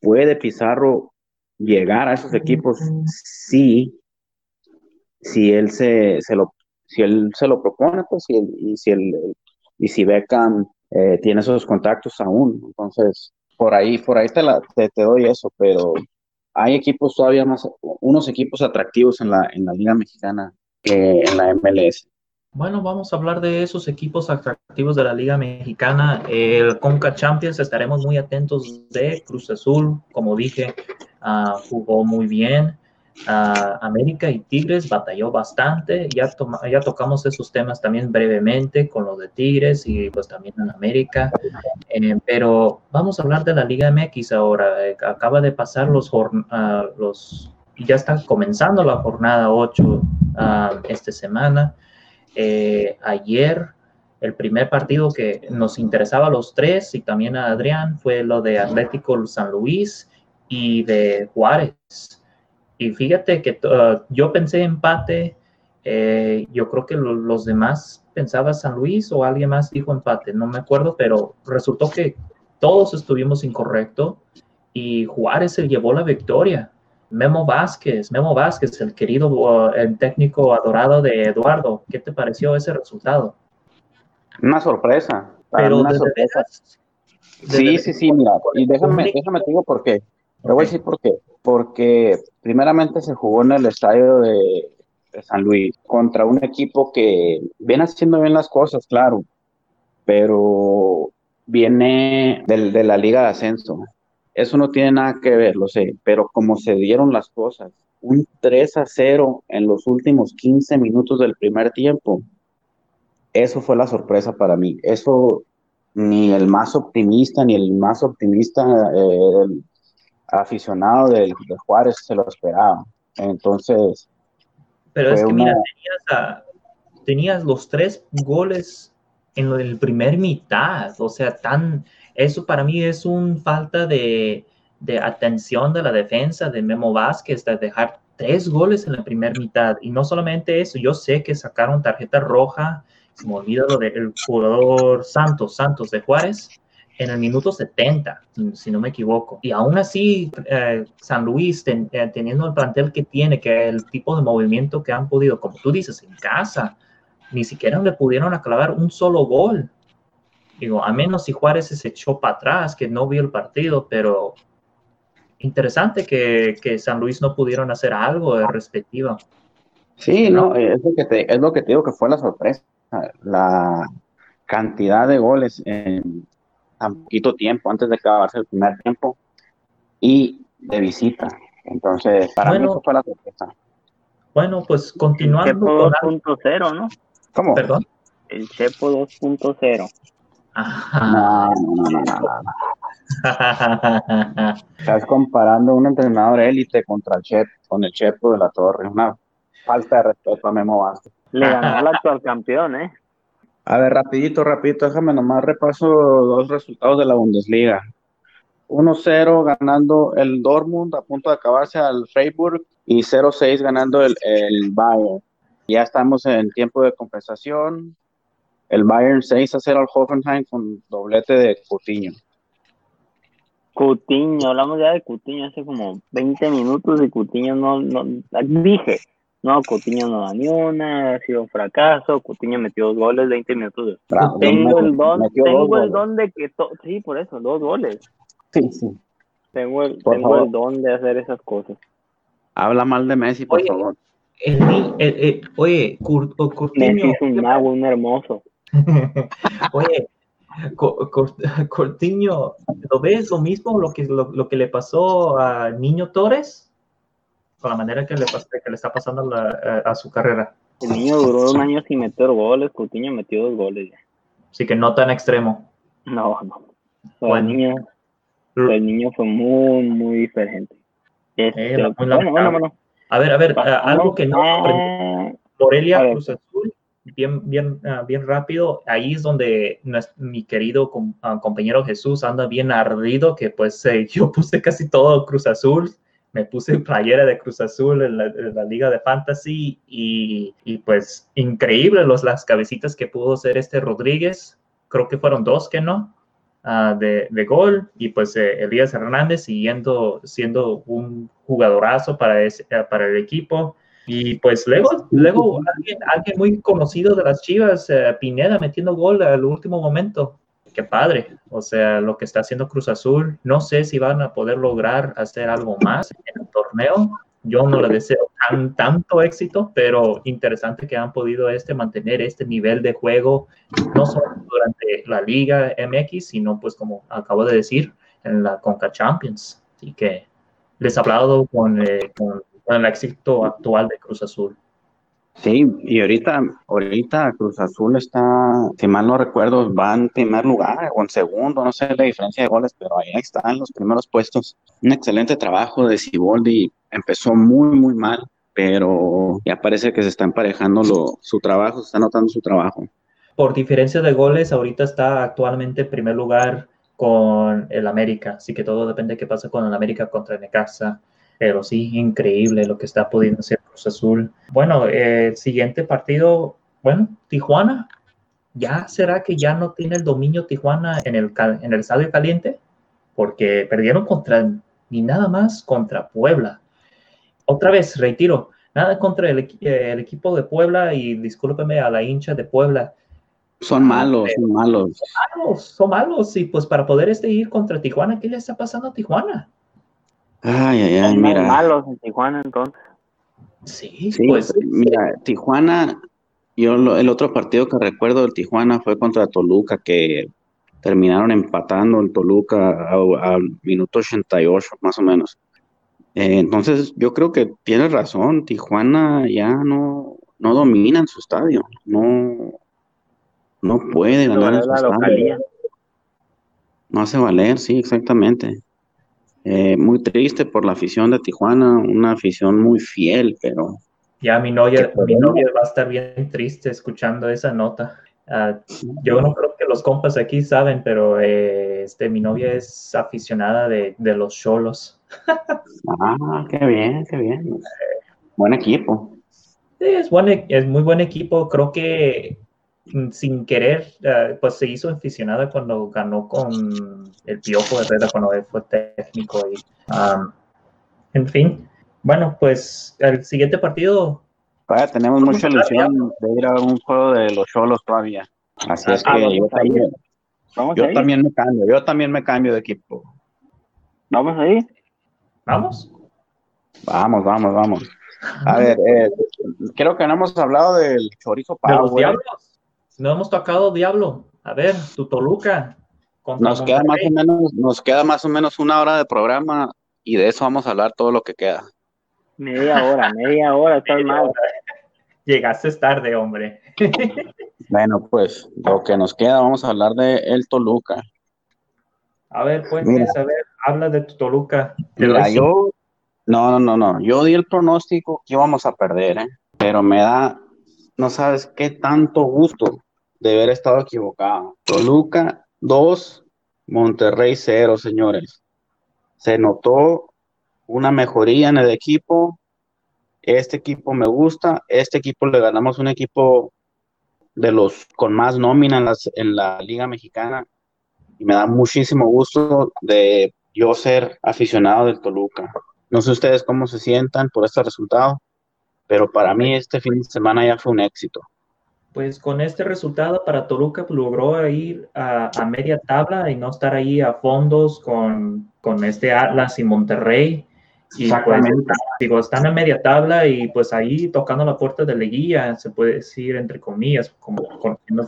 ¿puede Pizarro llegar a esos equipos? Sí, si él se, se lo, si él se lo propone, pues, y, si él, y si Beckham eh, tiene esos contactos aún, entonces, por ahí, por ahí te, la, te, doy eso, pero hay equipos todavía más, unos equipos atractivos en la, en la Liga Mexicana que en la MLS. Bueno, vamos a hablar de esos equipos atractivos de la Liga Mexicana. El Conca Champions estaremos muy atentos de Cruz Azul, como dije, ah, jugó muy bien. Ah, América y Tigres batalló bastante. Ya, ya tocamos esos temas también brevemente con los de Tigres y pues también en América. Eh, pero vamos a hablar de la Liga MX ahora. Eh, acaba de pasar los, los ya está comenzando la jornada 8 esta semana. Eh, ayer el primer partido que nos interesaba a los tres y también a Adrián fue lo de Atlético San Luis y de Juárez. Y fíjate que uh, yo pensé empate, eh, yo creo que los demás pensaba San Luis o alguien más dijo empate, no me acuerdo, pero resultó que todos estuvimos incorrectos y Juárez se llevó la victoria. Memo Vázquez, Memo Vázquez, el querido, uh, el técnico adorado de Eduardo, ¿qué te pareció ese resultado? Una sorpresa. Pero una sorpresa. sí, sí, sí, mira, y déjame, déjame te digo por qué. Te voy a decir por qué. Porque primeramente se jugó en el estadio de, San Luis contra un equipo que viene haciendo bien las cosas, claro, pero viene del, de la Liga de Ascenso. Eso no tiene nada que ver, lo sé, pero como se dieron las cosas, un 3 a 0 en los últimos 15 minutos del primer tiempo, eso fue la sorpresa para mí. Eso ni el más optimista, ni el más optimista eh, aficionado de, Juárez se lo esperaba. Entonces. Pero es que mira, tenías, los tres goles en el primer mitad, o sea, tan, eso para mí es un falta de, de atención de la defensa de Memo Vázquez, de dejar tres goles en la primera mitad. Y no solamente eso, yo sé que sacaron tarjeta roja se me olvida lo del jugador Santos, Santos de Juárez, en el minuto 70, si no me equivoco. Y aún así, eh, San Luis, eh, teniendo el plantel que tiene, que el tipo de movimiento que han podido, como tú dices, en casa, ni siquiera le pudieron aclavar un solo gol. Digo, a menos si Juárez se echó para atrás, que no vio el partido, pero interesante que, que San Luis no pudieron hacer algo de respectiva. Sí, no, es lo, que te, es lo que te digo que fue la sorpresa la cantidad de goles en tan poquito tiempo antes de acabarse el primer tiempo y de visita. Entonces, para mí eso fue la sorpresa. Bueno, pues continuando. Chepo 2.0, ¿no? ¿Cómo? Perdón. El Chepo 2.0. No, no, no, no, Estás comparando un entrenador élite contra el Chepo, con el Chepo de la Torre. Una falta de respeto a Memo Vázquez. Le ganó al actual campeón, ¿eh? A ver, rapidito, rapidito, déjame nomás repaso dos resultados de la Bundesliga. 1-0 ganando el Dortmund a punto de acabarse al Freiburg y 0-6 ganando el, el, Bayern. Ya estamos en tiempo de compensación. El Bayern 6-0 al Hoffenheim con doblete de Coutinho. Coutinho, hablamos ya de Coutinho hace como 20 minutos y Coutinho no, no dije, no, Coutinho no da ni una, ha sido un fracaso. Coutinho metió dos goles 20 minutos tengo el don, tengo el don de que. sí, por eso, dos goles. Sí, sí. Tengo el, tengo el don de hacer esas cosas. Habla mal de Messi, por favor. oye, Coutinho. Messi es un mago, un hermoso. oye, Coutinho, ¿lo ves lo mismo lo que, lo, lo que le pasó a Niño Torres? Con la manera que le, que le está pasando eh, a su carrera. El niño duró un año sin meter goles, Coutinho metió dos goles ya. Así que no tan extremo. No, no. el, niño, el niño fue muy, muy diferente. Este, eh, bueno, bueno, bueno. A ver, a ver, eh, algo que no Morelia Cruz Azul, bien, bien, bien rápido. Ahí es donde mi querido ah, compañero Jesús anda bien ardido, que pues yo puse casi todo Cruz Azul me puse playera de Cruz Azul en la, liga de fantasy y, pues increíble los, las cabecitas que pudo hacer este Rodríguez. Creo que fueron dos que no, ah, de, gol y pues eh, Elías Hernández siguiendo siendo un jugadorazo para, ese, eh, para el equipo. Y pues luego, luego alguien, alguien muy conocido de las Chivas, eh, Pineda, metiendo gol al último momento qué padre. O sea, lo que está haciendo Cruz Azul, no sé si van a poder lograr hacer algo más en el torneo. Yo no le deseo tan, tanto éxito, pero interesante que han podido este, mantener este nivel de juego, no solo durante la Liga MX, sino pues como acabo de decir, en la Conca Champions. Así que les hablado con, eh, con, el éxito actual de Cruz Azul. Sí, y ahorita, ahorita Cruz Azul está, si mal no recuerdo, va en primer lugar o en segundo, no sé la diferencia de goles, pero ahí está en los primeros puestos. Un excelente trabajo de Ciboldi, empezó muy, muy mal, pero ya parece que se está emparejando su trabajo, se está notando su trabajo. Por diferencia de goles, ahorita está actualmente en primer lugar con el América, así que todo depende de qué pasa con el América contra Necaxa, pero sí, increíble lo que está pudiendo hacer Cruz Azul. Bueno, el siguiente partido, bueno, Tijuana, ¿ya será que ya no tiene el dominio Tijuana en el, en el estadio caliente? Porque perdieron contra, ni nada más contra Puebla. Otra vez, retiro, nada contra el, equipo de Puebla y discúlpeme a la hincha de Puebla, son malos, son malos. Son malos, son malos. Y pues para poder este ir contra Tijuana, ¿qué le está pasando a Tijuana? Ay, ay, ay, mira. malos en Tijuana entonces. Sí, pues. Mira, Tijuana, yo el otro partido que recuerdo del Tijuana fue contra Toluca, que terminaron empatando en Toluca al minuto 88, más o menos. Eh, entonces, yo creo que tienes razón, Tijuana ya no, no domina en su estadio, no, no puede ganar en su estadio. No hace valer, sí, exactamente. Eh, muy triste por la afición de Tijuana, una afición muy fiel, pero... Ya mi novia, mi novia va a estar bien triste escuchando esa nota. Ah, yo no creo que los compas aquí saben, pero eh, este, mi novia es aficionada de, los cholos. ah, qué bien, qué bien. Buen equipo. Sí, es, buen, e, es muy buen equipo. Creo que sin querer, eh, pues se hizo aficionada cuando ganó con el Piojo Herrera, cuando él fue técnico. Y, en fin, bueno, pues el siguiente partido. Vaya, tenemos mucha ilusión de ir a un juego de los Cholos todavía. Así es ah, que yo, también, yo también me cambio, yo también me cambio de equipo. ¿Vamos ahí? ¿Vamos? Vamos, vamos, vamos. A ver, eh, creo que no hemos hablado del chorizo para los diablos no hemos tocado Diablo. A ver, tu Toluca. Nos queda, más o menos, nos queda más o menos una hora de programa y de eso vamos a hablar todo lo que queda. Media hora, media hora, estás mal. Llegaste tarde, hombre. bueno, pues lo que nos queda, vamos a hablar de el Toluca. A ver, pues, a ver, habla de tu Toluca. Mira, yo, no, no, no, no, yo di el pronóstico que íbamos a perder, ¿eh? pero me da, no sabes qué tanto gusto de haber estado equivocado. Toluca 2, Monterrey 0, señores. Se notó una mejoría en el equipo. Este equipo me gusta. Este equipo le ganamos un equipo de los con más nómina en, en la Liga Mexicana. Y me da muchísimo gusto de yo ser aficionado del Toluca. No sé ustedes cómo se sientan por este resultado, pero para mí este fin de semana ya fue un éxito pues con este resultado para Toluca pues, logró ir a, media tabla y no estar ahí a fondos con, con este Atlas y Monterrey. Y pues, digo, están a media tabla y pues ahí tocando la puerta de Leguía, se puede decir entre comillas, como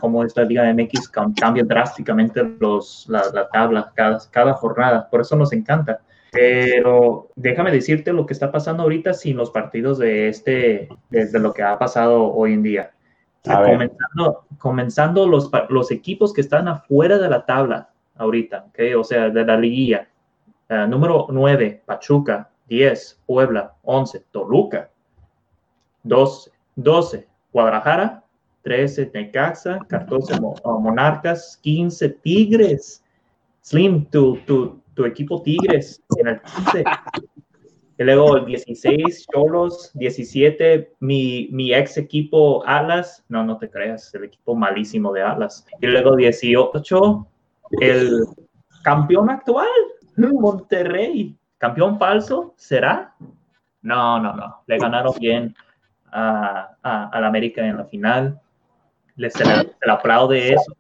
cómo esta Liga MX cambia drásticamente los, la, la tabla cada, cada jornada. Por eso nos encanta. Pero déjame decirte lo que está pasando ahorita sin los partidos de este, desde lo que ha pasado hoy en día. Comenzando, comenzando los, los, equipos que están afuera de la tabla ahorita, ¿okay? o sea, de la liguilla. Uh, número 9, Pachuca. 10, Puebla. 11, Toluca. 12, 12 Guadalajara. 13, Necaxa. 14, Monarcas. 15, Tigres. Slim, tu, tu, tu equipo Tigres en el 15. Y luego 16 Cholos, 17 mi, mi ex equipo Atlas, no, no te creas, el equipo malísimo de Atlas. Y luego 18 el campeón actual, Monterrey. ¿Campeón falso? ¿Será? No, no, no. Le ganaron bien a, a, al América en la final. Le, se, le, aplaude eso.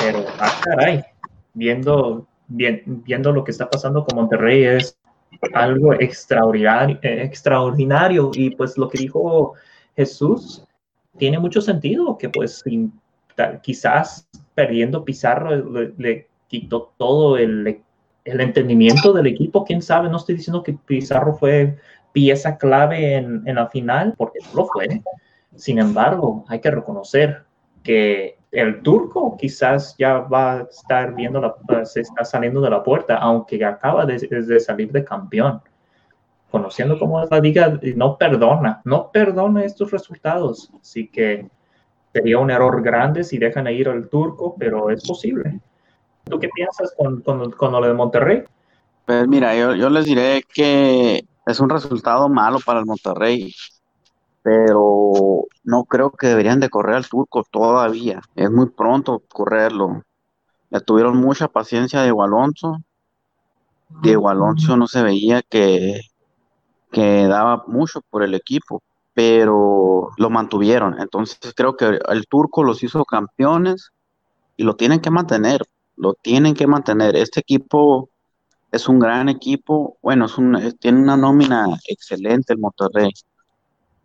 Pero, ah, caray, viendo, viendo lo que está pasando con Monterrey es algo extraordinario, eh, extraordinario. Y pues lo que dijo Jesús tiene mucho sentido, que pues quizás perdiendo Pizarro le, quitó todo el, el entendimiento del equipo, quién sabe, no estoy diciendo que Pizarro fue pieza clave en, en la final, porque no lo fue. Sin embargo, hay que reconocer que el turco quizás ya va a estar viendo, la, se está saliendo de la puerta, aunque acaba de, de salir de campeón. Conociendo cómo es la liga, no perdona, no perdona estos resultados. Así que sería un error grande si dejan ir al turco, pero es posible. ¿Tú qué piensas con, con, con lo de Monterrey? Pues mira, yo, yo les diré que es un resultado malo para el Monterrey, pero no creo que deberían de correr al turco todavía. Es muy pronto correrlo. Le tuvieron mucha paciencia a Diego Alonso. Diego Alonso no se veía que, que daba mucho por el equipo, pero lo mantuvieron. Entonces creo que el turco los hizo campeones y lo tienen que mantener. Lo tienen que mantener. Este equipo es un gran equipo. Bueno, es un, tiene una nómina excelente el Monterrey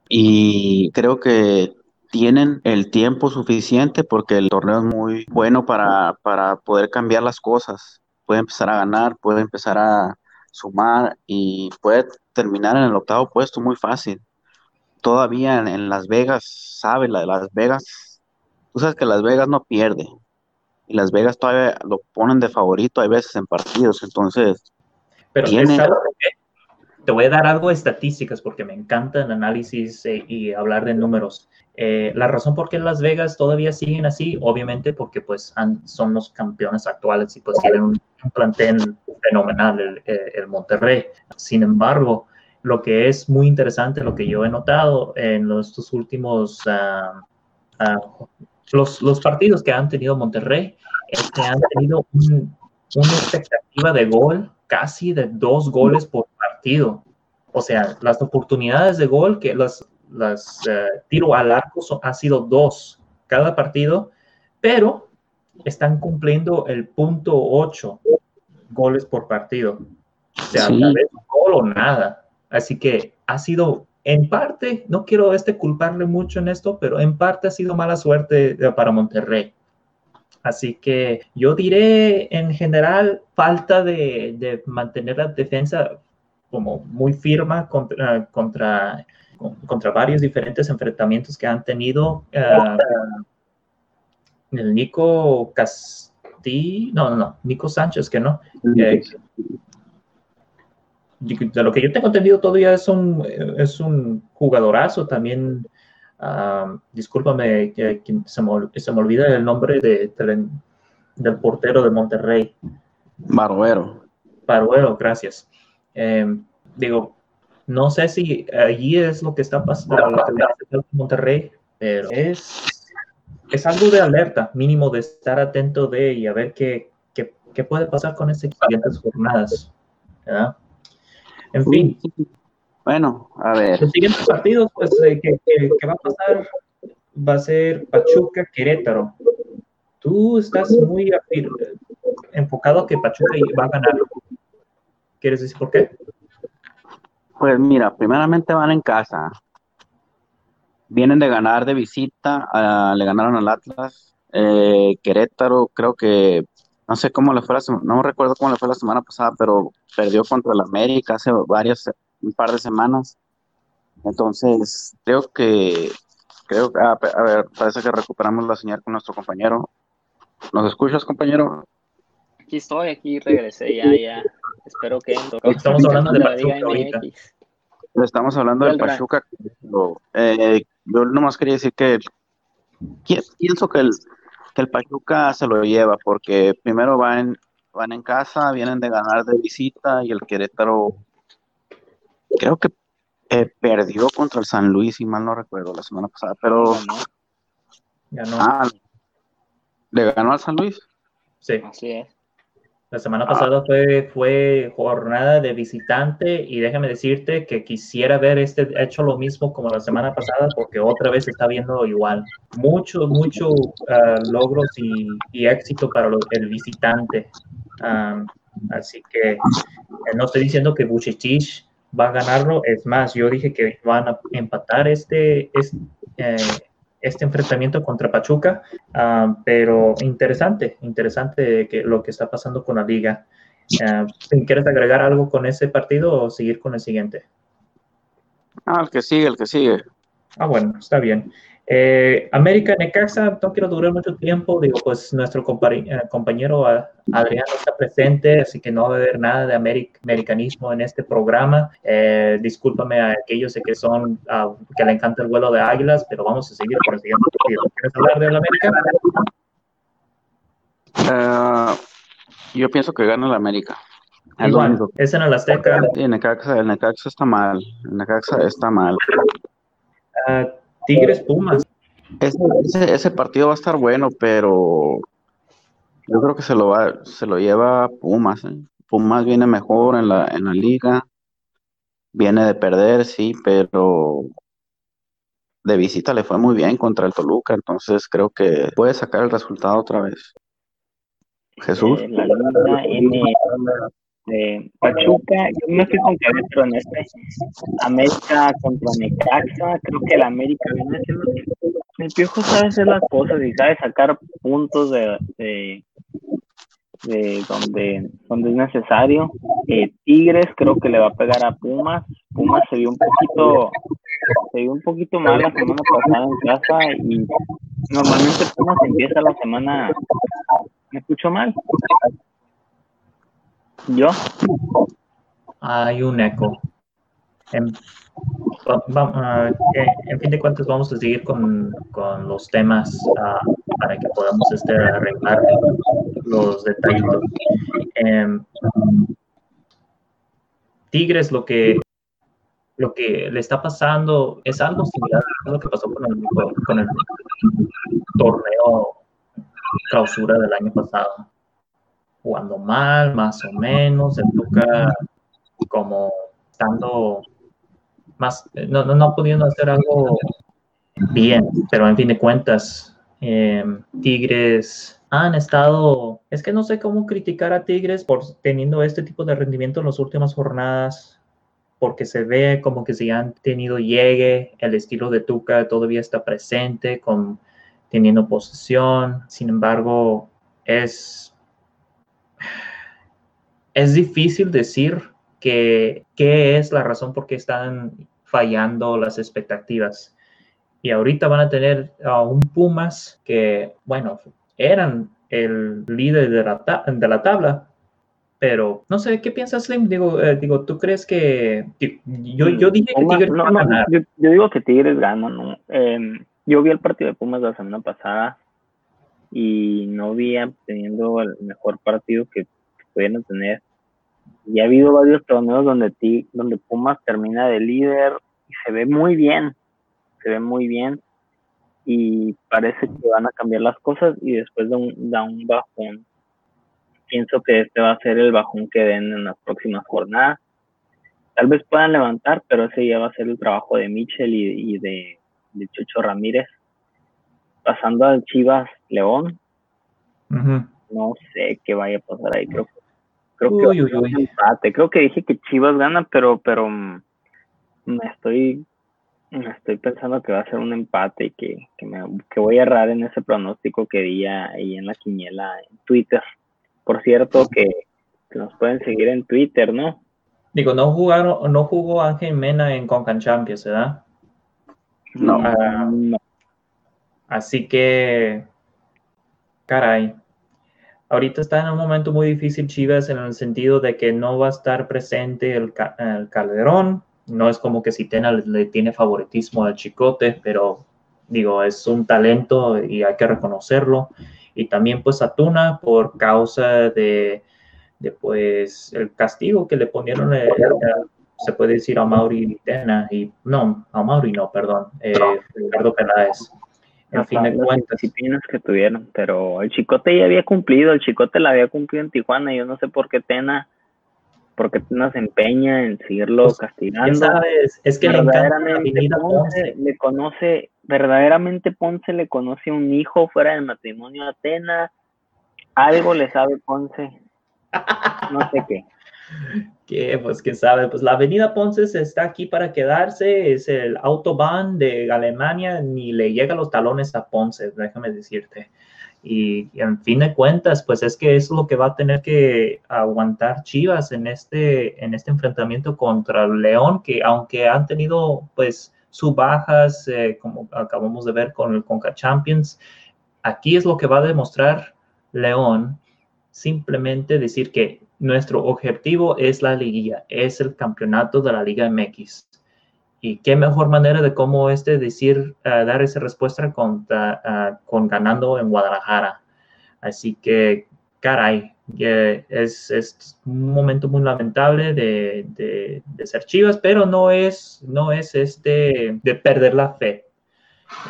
y creo que tienen el tiempo suficiente porque el torneo es muy bueno para, poder cambiar las cosas. Puede empezar a ganar, puede empezar a sumar y puede terminar en el octavo puesto muy fácil. Todavía en, Las Vegas, sabe, la de Las Vegas, tú sabes que Las Vegas no pierde. Y Las Vegas todavía lo ponen de favorito, hay veces en partidos, entonces... Pero tiene, te voy a dar algo de estadísticas porque me encanta el análisis eh, y hablar de números. Eh, la razón por qué Las Vegas todavía siguen así, obviamente porque pues son los campeones actuales y pues tienen un, plantel fenomenal el, eh, el, Monterrey. Sin embargo, lo que es muy interesante, lo que yo he notado en estos últimos, uh, los, partidos que han tenido Monterrey, es que han tenido un, una expectativa de gol casi de dos goles por partido. O sea, las oportunidades de gol que las, las uh, tiro al arco son, han sido dos cada partido, pero están cumpliendo el punto ocho goles por partido. O sea, sí. vez gol o nada. Así que ha sido, en parte, no quiero este culparle mucho en esto, pero en parte ha sido mala suerte para Monterrey. Así que yo diré en general falta de, de mantener la defensa como muy firma contra, contra, contra varios diferentes enfrentamientos que han tenido. Uh, el Nico Castillo, no, no, no, Nico Sánchez, que no. Eh, de lo que yo tengo entendido todavía es un, es un jugadorazo también. Uh, discúlpame que, que se, me, se, me, olvida el nombre de, de, del portero de Monterrey. Baruero. Baruero, gracias. Eh, digo, no sé si allí es lo que está pasando en Monterrey, pero es, es algo de alerta, mínimo de estar atento de y a ver qué, qué, qué puede pasar con estas siguientes jornadas. ¿verdad? En fin. Bueno, a ver. Los siguientes partidos, pues, eh, que, que, va a pasar va a ser Pachuca Querétaro. Tú estás muy enfocado a que Pachuca va a ganar. ¿Quieres decir por qué? Pues mira, primeramente van en casa. Vienen de ganar de visita, uh, le ganaron al Atlas. Eh, Querétaro, creo que, no sé cómo le fue la semana, no recuerdo cómo le fue la semana pasada, pero perdió contra el América hace varias, un par de semanas. Entonces, creo que, creo que, ah, a ver, parece que recuperamos la señal con nuestro compañero. ¿Nos escuchas, compañero? Aquí estoy, aquí regresé, ya, ya. Espero que. Estamos hablando de Pachuca ahorita. Estamos hablando del Pachuca. Eh, yo nomás quería decir que pienso que el, que el Pachuca se lo lleva, porque primero van, van en casa, vienen de ganar de visita y el Querétaro creo que eh, perdió contra el San Luis, si mal no recuerdo, la semana pasada, pero. Ganó. Ah, ¿Le ganó al San Luis? Sí. Así es. La semana ah. pasada fue, fue jornada de visitante y déjame decirte que quisiera ver este hecho lo mismo como la semana pasada porque otra vez está viendo igual. Mucho, mucho uh, logros y, y, éxito para lo, el visitante. Um, así que eh, no estoy diciendo que Buchitich va a ganarlo, es más, yo dije que van a empatar este, este eh, este enfrentamiento contra Pachuca, uh, pero interesante, interesante que lo que está pasando con la liga. Eh, ¿Quieres agregar algo con ese partido o seguir con el siguiente? Ah, el que sigue, el que sigue. Ah, bueno, está bien. Eh, América Necaxa, no quiero durar mucho tiempo, digo, pues nuestro eh, compañero Adrián está presente, así que no va a haber nada de americanismo en este programa. Eh, discúlpame a aquellos que son, que le encanta el vuelo de águilas, pero vamos a seguir con el siguiente partido. ¿Quieres hablar de la América? Uh, yo pienso que gana la América. Igual, es en el Azteca. el Necaxa, el Necaxa está mal, el Necaxa está mal. Uh, Tigres Pumas. Ese, ese, partido va a estar bueno, pero yo creo que se lo va, se lo lleva Pumas. ¿eh? Pumas viene mejor en la, en la liga, viene de perder, sí, pero de visita le fue muy bien contra el Toluca, entonces creo que puede sacar el resultado otra vez. Jesús. Eh, la de Pachuca, yo me fui con Querétaro en este América contra Necaxa, creo que el América viene siendo el Piojo sabe hacer las cosas y sabe sacar puntos de, de, donde, donde es necesario. Eh, Tigres creo que le va a pegar a Pumas. Pumas se vio un poquito se vio un poquito mal la semana pasada en casa y normalmente Pumas empieza la semana me escucho mal ¿Yo? Hay un eco. En, ah, en, fin de cuentas, vamos a seguir con, con los temas uh, para que podamos este, arreglar los detallitos. Eh, Tigres, lo que, lo que le está pasando es algo similar a lo que pasó con el, con el torneo clausura del año pasado jugando mal, más o menos, el Tuca como estando más, no, no, pudiendo hacer algo bien, pero en fin de cuentas, em, Tigres han estado, es que no sé cómo criticar a Tigres por teniendo este tipo de rendimiento en las últimas jornadas, porque se ve como que si han tenido llegue, el estilo de Tuca todavía está presente, con, teniendo posesión, sin embargo, es es difícil decir que, qué es la razón por qué están fallando las expectativas. Y ahorita van a tener a un Pumas que, bueno, eran el líder de la, de la tabla, pero no sé, ¿qué piensas, Slim? Digo, eh, digo ¿tú crees que... Yo, yo dije que Tigres no, yo, digo que Tigres gana, ¿no? Em, yo vi el partido de Pumas la semana pasada y no vi teniendo el mejor partido que pudieron tener. Y ha habido varios torneos donde, ti, donde Pumas termina de líder y se ve muy bien, se ve muy bien y parece que van a cambiar las cosas y después da un, da un bajón. Pienso que este va a ser el bajón que den en las próximas jornadas. Tal vez puedan levantar, pero ese ya va a ser el trabajo de Michel y, de, de Chucho Ramírez. Pasando al Chivas León, no sé qué vaya a pasar ahí. Creo que Creo que empate. Creo que dije que Chivas gana, pero, pero mm, me estoy, me estoy pensando que va a ser un empate y que, que, me, que voy a errar en ese pronóstico que di ahí en la quiniela en Twitter. Por cierto, que, nos pueden seguir en Twitter, ¿no? Digo, no jugaron, no jugó Ángel Mena en Concan Champions, ¿verdad? No, ah, no. Así que, caray, ahorita está en un momento muy difícil Chivas en el sentido de que no va a estar presente el, Calderón. No es como que si le tiene favoritismo al Chicote, pero digo, es un talento y hay que reconocerlo. Y también pues a Tuna por causa de, pues el castigo que le ponieron, eh, se puede decir a Mauri Tena, y no, a Mauri no, perdón, eh, Ricardo Peláez en fin de cuentas. disciplinas que tuvieron, pero el Chicote ya había cumplido, el Chicote la había cumplido en Tijuana, yo no sé por qué Tena, porque Tena se empeña en seguirlo pues, castigando. Sabes, es que verdaderamente Ponce, le conoce, verdaderamente Ponce le conoce a un hijo fuera del matrimonio a Tena, algo le sabe Ponce, no sé qué que pues quién sabe, pues la avenida Ponce está aquí para quedarse, es el autobahn de Alemania, ni le llega los talones a Ponce, déjame decirte. Y, en fin de cuentas, pues es que es lo que va a tener que aguantar Chivas en este, en este enfrentamiento contra León, que aunque han tenido pues sus bajas, eh, como acabamos de ver con el Conca Champions, aquí es lo que va a demostrar León, simplemente decir que nuestro objetivo es la liguilla, es el campeonato de la Liga MX. Y qué mejor manera de cómo este decir, eh, dar esa respuesta con, eh, con ganando en Guadalajara. Así que, caray, es, es, un momento muy lamentable de, de, de, ser Chivas, pero no es, no es este de perder la fe.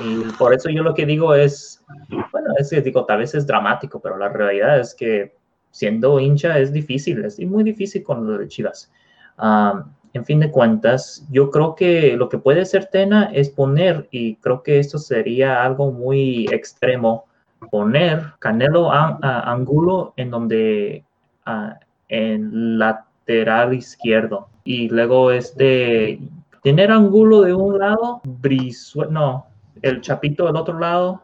Y por eso yo lo que digo es, bueno, es que digo, tal vez es dramático, pero la realidad es que siendo hincha es difícil, es muy difícil con lo de Chivas. en fin de cuentas, yo creo que lo que puede hacer Tena es poner, y creo que esto sería algo muy extremo, poner Canelo Angulo en donde, en lateral izquierdo, y luego este, tener Angulo de un lado, Brizuela, no, el Chapito del otro lado,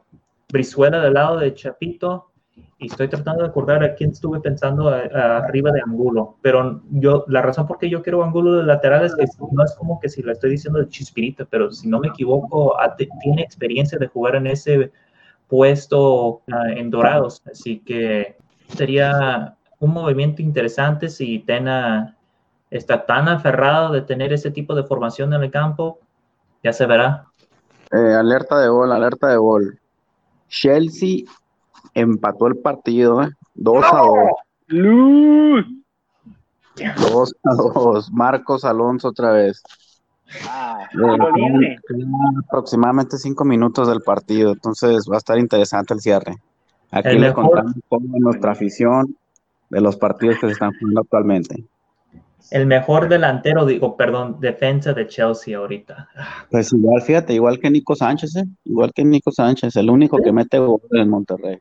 Brizuela del lado de Chapito, y estoy tratando de acordar a quién estuve pensando arriba de Angulo, pero yo, la razón por qué yo quiero Angulo de lateral es que no es como que si lo estoy diciendo de Chispirita, pero si no me equivoco, tiene experiencia de jugar en ese puesto ah, en Dorados, así que sería un movimiento interesante si Tena está tan aferrado de tener ese tipo de formación en el campo, ya se verá. Eh, alerta de gol, alerta de gol. Chelsea empató el partido, ¿eh? 2 a 2. Luz. 2 a 2. Marcos Alonso otra vez. Ah, eh, aproximadamente 5 minutos del partido, entonces va a estar interesante el cierre. Aquí le contamos cómo nuestra afición de los partidos que se están jugando actualmente. El mejor delantero, digo, perdón, defensa de Chelsea ahorita. Pues igual, fíjate, igual que Nico Sánchez, ¿eh? igual que Nico Sánchez, el único que mete gol en Monterrey.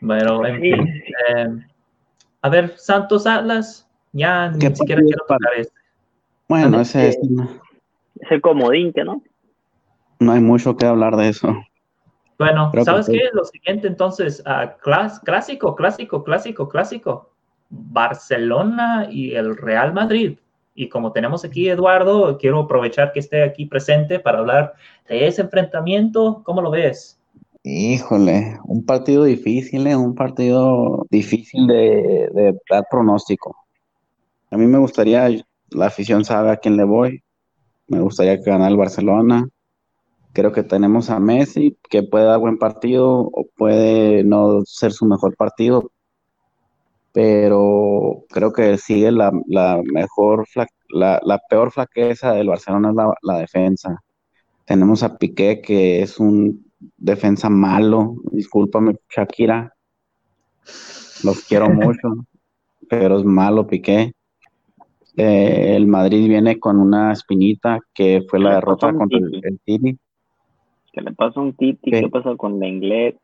Bueno, en fin. Eh, a ver, Santos Atlas, ya ni siquiera quiero tocar este. Bueno, ese es ese comodín que no. No hay mucho que hablar de eso. Bueno, ¿sabes qué? Lo siguiente entonces, uh, clásico, clásico, clásico, clásico. Barcelona y el Real Madrid. Y como tenemos aquí Eduardo, quiero aprovechar que esté aquí presente para hablar de ese enfrentamiento. ¿Cómo lo ves? Híjole, un partido difícil, ¿eh? un partido difícil de, dar pronóstico. A mí me gustaría, la afición sabe a quién le voy, me gustaría que ganara el Barcelona. Creo que tenemos a Messi, que puede dar buen partido o puede no ser su mejor partido, pero creo que sigue la, mejor, la, la, peor flaqueza del Barcelona es la, la defensa. Tenemos a Piqué, que es un defensa malo. Discúlpame, Shakira. Los quiero mucho, pero es malo Piqué. Eh, el Madrid viene con una espinita que fue la derrota contra el, Titi. ¿Qué le pasa a un Titi? ¿Qué, pasa con la inglés?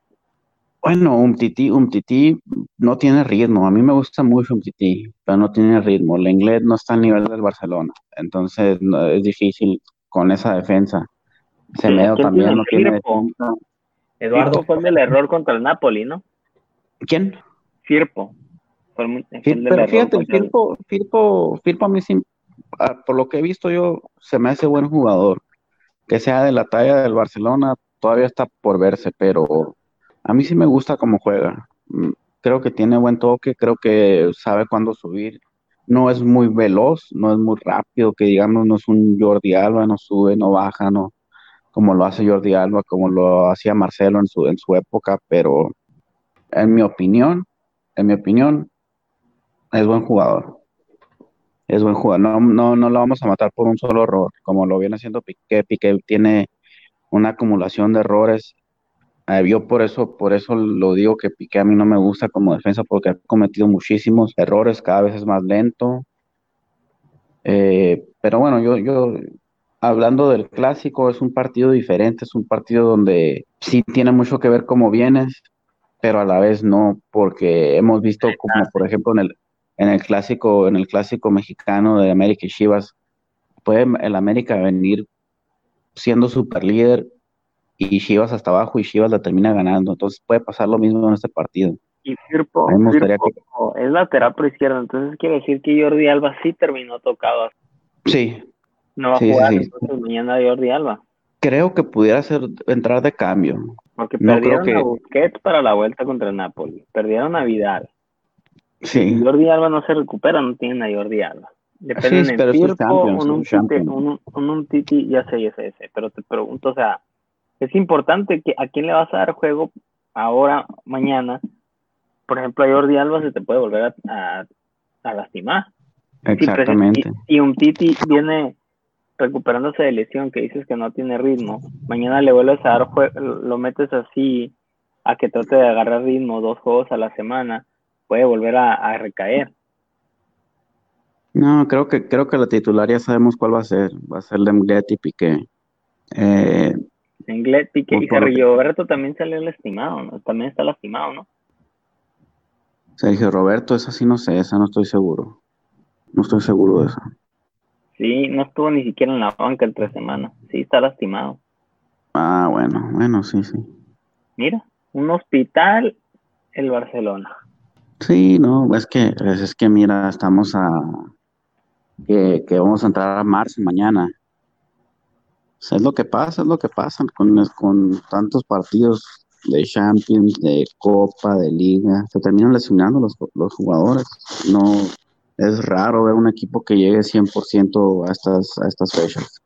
Bueno, un Titi, un Titi no tiene ritmo. A mí me gusta mucho un Titi, pero no tiene ritmo. La inglés no está al nivel del Barcelona. Entonces es difícil con esa defensa. Semedo también no tiene Eduardo fue el error contra el Napoli, ¿no? ¿Quién? Firpo. pero fíjate, Firpo, Firpo, Firpo a mí sí, por lo que he visto yo, se me hace buen jugador. Que sea de la talla del Barcelona, todavía está por verse, pero a mí sí me gusta cómo juega. Mm, creo que tiene buen toque, creo que sabe cuándo subir. No es muy veloz, no es muy rápido, que digamos no es un Jordi Alba, no sube, no baja, no, como lo hace Jordi Alba, como lo hacía Marcelo en su, en su época, pero en mi opinión, en mi opinión, es buen jugador. Es buen jugador. No, no, no lo vamos a matar por un solo error, como lo viene haciendo Piqué. Piqué tiene una acumulación de errores. Eh, yo por eso, por eso lo digo que Piqué a mí no me gusta como defensa porque ha cometido muchísimos errores, cada vez es más lento. Eh, pero bueno, yo, yo, hablando del clásico, es un partido diferente, es un partido donde sí tiene mucho que ver cómo vienes, pero a la vez no, porque hemos visto como por ejemplo en el, en el clásico, en el clásico mexicano de América y Chivas, puede el América venir siendo super líder y Chivas hasta abajo y Chivas la termina ganando. Entonces puede pasar lo mismo en este partido. Y Firpo, es lateral por izquierda, entonces quiere decir que Jordi Alba sí terminó tocado. Sí. No va a jugar entonces mañana Jordi Alba. Creo que pudiera ser entrar de cambio. Porque perdieron a Busquets para la vuelta contra el Napoli, perdieron a Vidal. Sí. Jordi Alba no se recupera, no tienen a Jordi Alba. Dependen sí, de Firpo, un, un, un, un, Titi, ya sé, ya sé, pero te pregunto, o sea, es importante que a quién le vas a dar juego ahora, mañana. Por ejemplo, a Jordi Alba se te puede volver a, lastimar. Exactamente. y, un Titi viene recuperándose de lesión, que dices que no tiene ritmo. Mañana le vuelves a dar lo metes así a que trate de agarrar ritmo dos juegos a la semana, puede volver a, recaer. No, creo que creo que la titular ya sabemos cuál va a ser. Va a ser Lenglet y Piqué. Eh, Lenglet, Piqué y Sergio Roberto también salió lastimado, ¿no? También está lastimado, ¿no? Sergio Roberto, esa sí no sé, esa no estoy seguro. No estoy seguro de eso. Sí, no estuvo ni siquiera en la banca el tres semanas. Sí, está lastimado. Ah, bueno, bueno, sí, sí. Mira, un hospital, el Barcelona. Sí, no, es que, es, que mira, estamos a, que, vamos a entrar a marzo mañana. es lo que pasa, es lo que pasa con, con tantos partidos de Champions, de Copa, de Liga. Se terminan lesionando los, los jugadores. No, es raro ver un equipo que llegue 100% a estas, a estas fechas.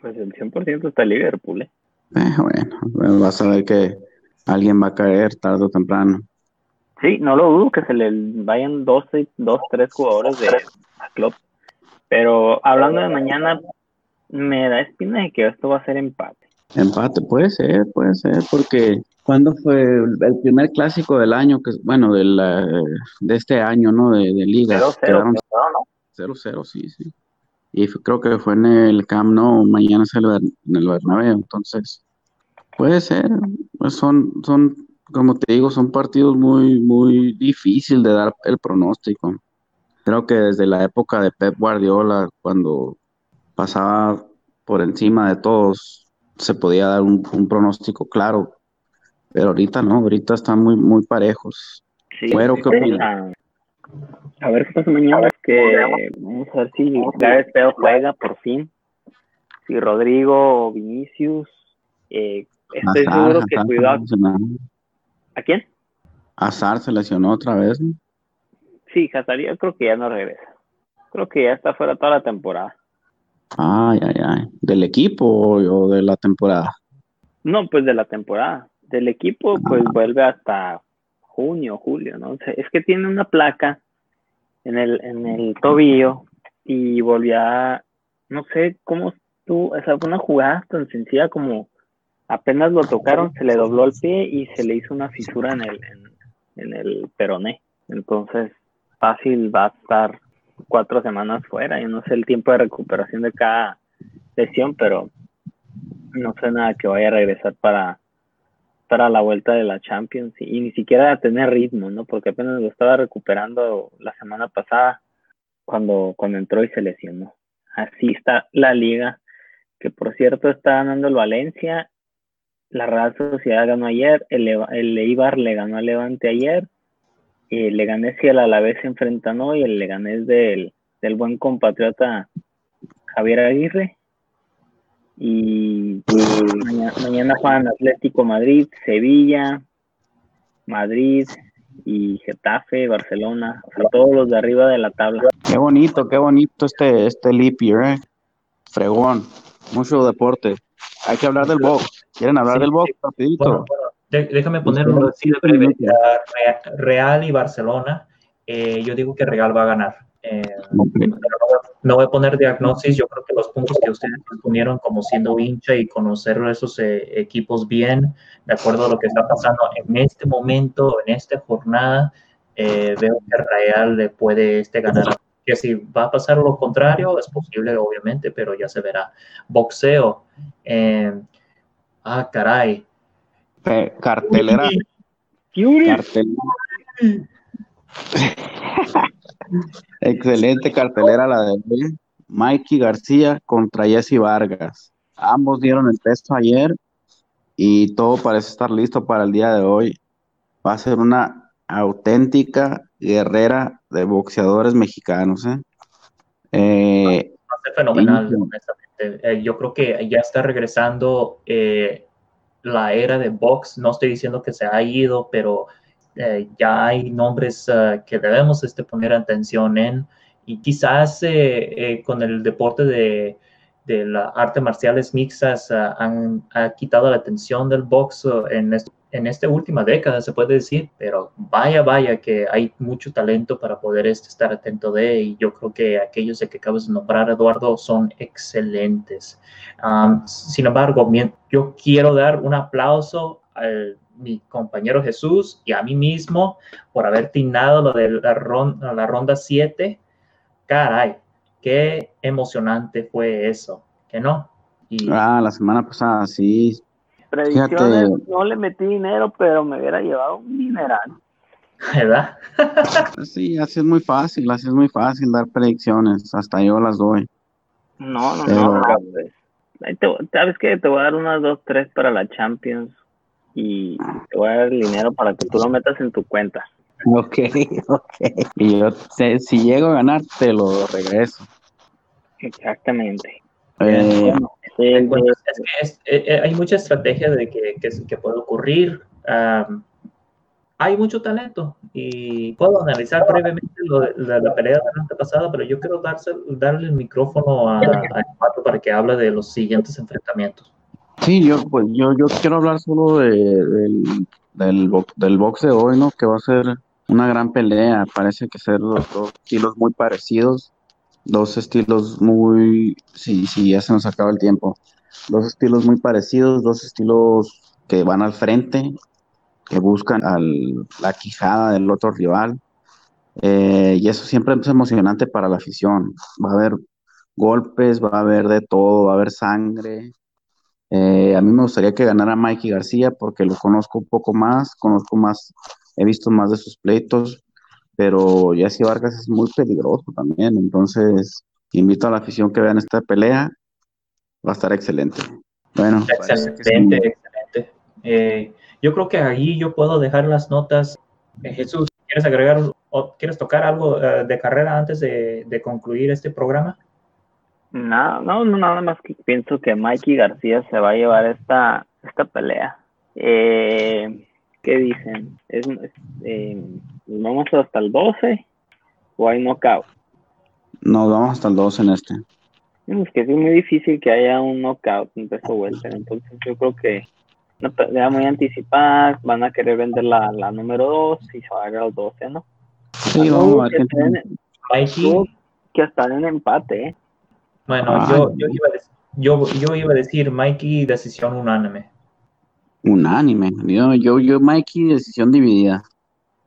Pues el 100% está Liverpool, ¿eh? ¿eh? bueno, vas a ver que alguien va a caer tarde o temprano. Sí, no lo dudo que se le vayan dos, dos tres jugadores de club. Pero hablando de mañana, me da espina de que esto va a ser empate. Empate, puede ser, puede ser, porque ¿Cuándo fue el primer clásico del año? que Bueno, de, la, de este año, ¿no? De, de Liga. 0-0, 0-0, sí, sí. Y creo que fue en el Camp Nou, mañana es el, en el Bernabéu, entonces puede ser. Pues son, son, como te digo, son partidos muy, muy difíciles de dar el pronóstico. Creo que desde la época de Pep Guardiola, cuando pasaba por encima de todos, se podía dar un, un pronóstico claro pero ahorita no, ahorita están muy, muy parejos. Sí, ¿qué opinas? A, ver qué pasa mañana, que vamos a ver si Gareth Bale juega por fin. Si Rodrigo o Vinicius, eh, estoy seguro que cuidado. ¿A quién? Azar se lesionó otra vez. Sí, Hazard yo creo que ya no regresa. Creo que ya está fuera toda la temporada. Ay, ay, ay. ¿Del equipo o de la temporada? No, pues de la temporada del equipo, pues vuelve hasta junio, julio, ¿no? es que tiene una placa en el, en el tobillo y volvió a, no sé cómo tú, esa fue una jugada tan sencilla como apenas lo tocaron, se le dobló el pie y se le hizo una fisura en el, en, el peroné. Entonces, fácil va a estar cuatro semanas fuera. Yo no sé el tiempo de recuperación de cada lesión, pero no sé nada que vaya a regresar para, para la vuelta de la Champions y, ni siquiera tener ritmo, ¿no? Porque apenas lo estaba recuperando la semana pasada cuando, cuando entró y se lesionó. Así está la liga, que por cierto está ganando el Valencia, la Real Sociedad ganó ayer, el, el Eibar le ganó al Levante ayer, el Leganés y el Alavés se enfrentan hoy, el Leganés del, del buen compatriota Javier Aguirre, y mañana, mañana juegan Atlético Madrid, Sevilla, Madrid y Getafe, Barcelona, o sea, todos los de arriba de la tabla. Qué bonito, qué bonito este, este leap year, eh. Fregón, mucho deporte. Hay que hablar del box. ¿Quieren hablar del box rapidito? déjame ponerlo así de breve. Real y Barcelona, eh, yo digo que Real va a ganar. Eh, no voy a poner diagnosis, yo creo que los puntos que ustedes ponieron como siendo hincha y conocer esos eh, equipos bien, de acuerdo a lo que está pasando en este momento, en esta jornada, eh, veo que Real le puede este ganar. Que si va a pasar lo contrario, es posible, obviamente, pero ya se verá. Boxeo. ah, caray. cartelera. Cartelera. Excelente cartelera la de Mikey García contra Jesse Vargas. Ambos dieron el peso ayer y todo parece estar listo para el día de hoy. Va a ser una auténtica guerrera de boxeadores mexicanos. ¿eh? Eh, va a ser fenomenal, honestamente. Eh, yo creo que ya está regresando la era de box. No estoy diciendo que se ha ido, pero ya hay nombres que debemos este, poner atención en. Y quizás con el deporte de, de las artes marciales mixtas uh, han ha quitado la atención del box uh, en, en esta última década, se puede decir, pero vaya, vaya que hay mucho talento para poder este, estar atento de, y yo creo que aquellos de que acabas de nombrar, Eduardo, son excelentes. Um, sin embargo, yo quiero dar un aplauso a mi compañero Jesús y a mí mismo por haber tinado lo de la, ronda, la ronda 7. Caray, qué emocionante fue eso, que no. ah, la semana pasada, sí. Predicciones, no le metí dinero, pero me hubiera llevado un dineral. ¿Verdad? sí, así es muy fácil, así es muy fácil dar predicciones, hasta yo las doy. No, no, no, ¿sabes qué? Te voy a dar unas dos, tres para la Champions y te voy a dar el dinero para que tú lo metas en tu cuenta. Ok, ok. Y yo, si llego a ganar, te lo regreso. Exactamente. Eh, es que eh, eh, hay mucha estrategia de que, que, puede ocurrir. hay mucho talento y puedo analizar brevemente la, pelea de la pasada, pero yo quiero darse, darle el micrófono a, a para que hable de los siguientes enfrentamientos. Sí, yo, pues, yo, yo quiero hablar solo de, del, del, del box de hoy, ¿no? Que va a ser una gran pelea. Parece que ser dos, estilos muy parecidos, dos estilos muy, sí, sí, ya se nos acaba el tiempo, dos estilos muy parecidos, dos estilos que van al frente, que buscan al, la quijada del otro rival. Eh, y eso siempre es emocionante para la afición. Va a haber golpes, va a haber de todo, va a haber sangre. Eh, a mí me gustaría que ganara Mikey García porque lo conozco un poco más, conozco más he visto más de sus pleitos, pero Jesse Vargas es muy peligroso también, entonces invito a la afición que vean esta pelea, va a estar excelente. Bueno, excelente, excelente. Eh, yo creo que ahí yo puedo dejar las notas. Eh, Jesús, ¿quieres agregar o quieres tocar algo eh, de carrera antes de, concluir este programa? No, no, no, nada más que pienso que Mikey García se va a llevar esta, esta pelea. Eh, ¿Qué dicen? ¿Es, eh, ¿Nos vamos hasta el 12 o hay knockout? Nos vamos hasta el 12 en este. Es que es muy difícil que haya un knockout en peso welter, entonces yo creo que una pelea muy anticipada, van a querer vender la, la número 2 y se va a ir al 12, ¿no? Sí, vamos a ver que, que hasta en empate, ¿eh? Bueno, yo, yo, iba a decir, yo, yo iba a decir Mikey decisión unánime. Unánime. Yo, yo, yo, Mikey, decisión dividida.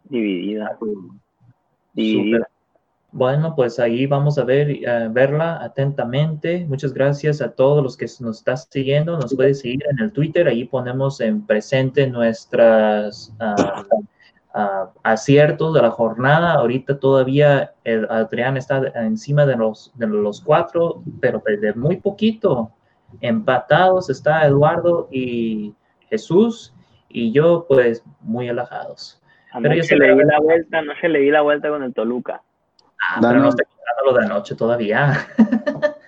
Dividida. Dividida. Bueno, pues ahí vamos a ver, eh, verla atentamente. Muchas gracias a todos los que nos están siguiendo. Nos puede seguir en el Twitter. Ahí ponemos en presente nuestras ah, ah, aciertos de la jornada. Ahorita todavía Adrián está encima de los, de los cuatro, pero de muy poquito. Empatados está Eduardo y Jesús y yo, pues, muy alejados. pero yo se le di la vuelta, no se le di la vuelta con el Toluca. Ah, pero no estoy contando lo de anoche todavía.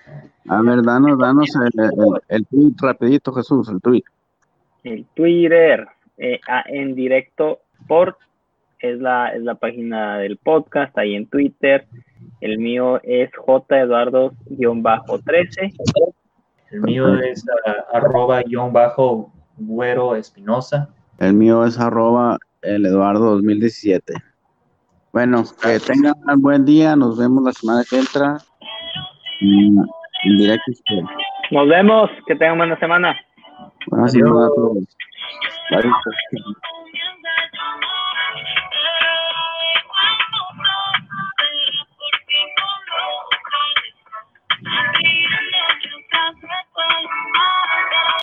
A ver, danos, danos el, el, tweet rapidito, Jesús, el tweet. El Twitter, eh, en directo por es la, es la página del podcast, ahí en Twitter. El mío es J Eduardo-13. El mío es uh, arroba bajo Güero Espinosa. El mío es arroba el Eduardo 2017. Bueno, que tengan un buen día, nos vemos la semana que entra. Nos vemos, que tengan buena semana. Buena semana a todos.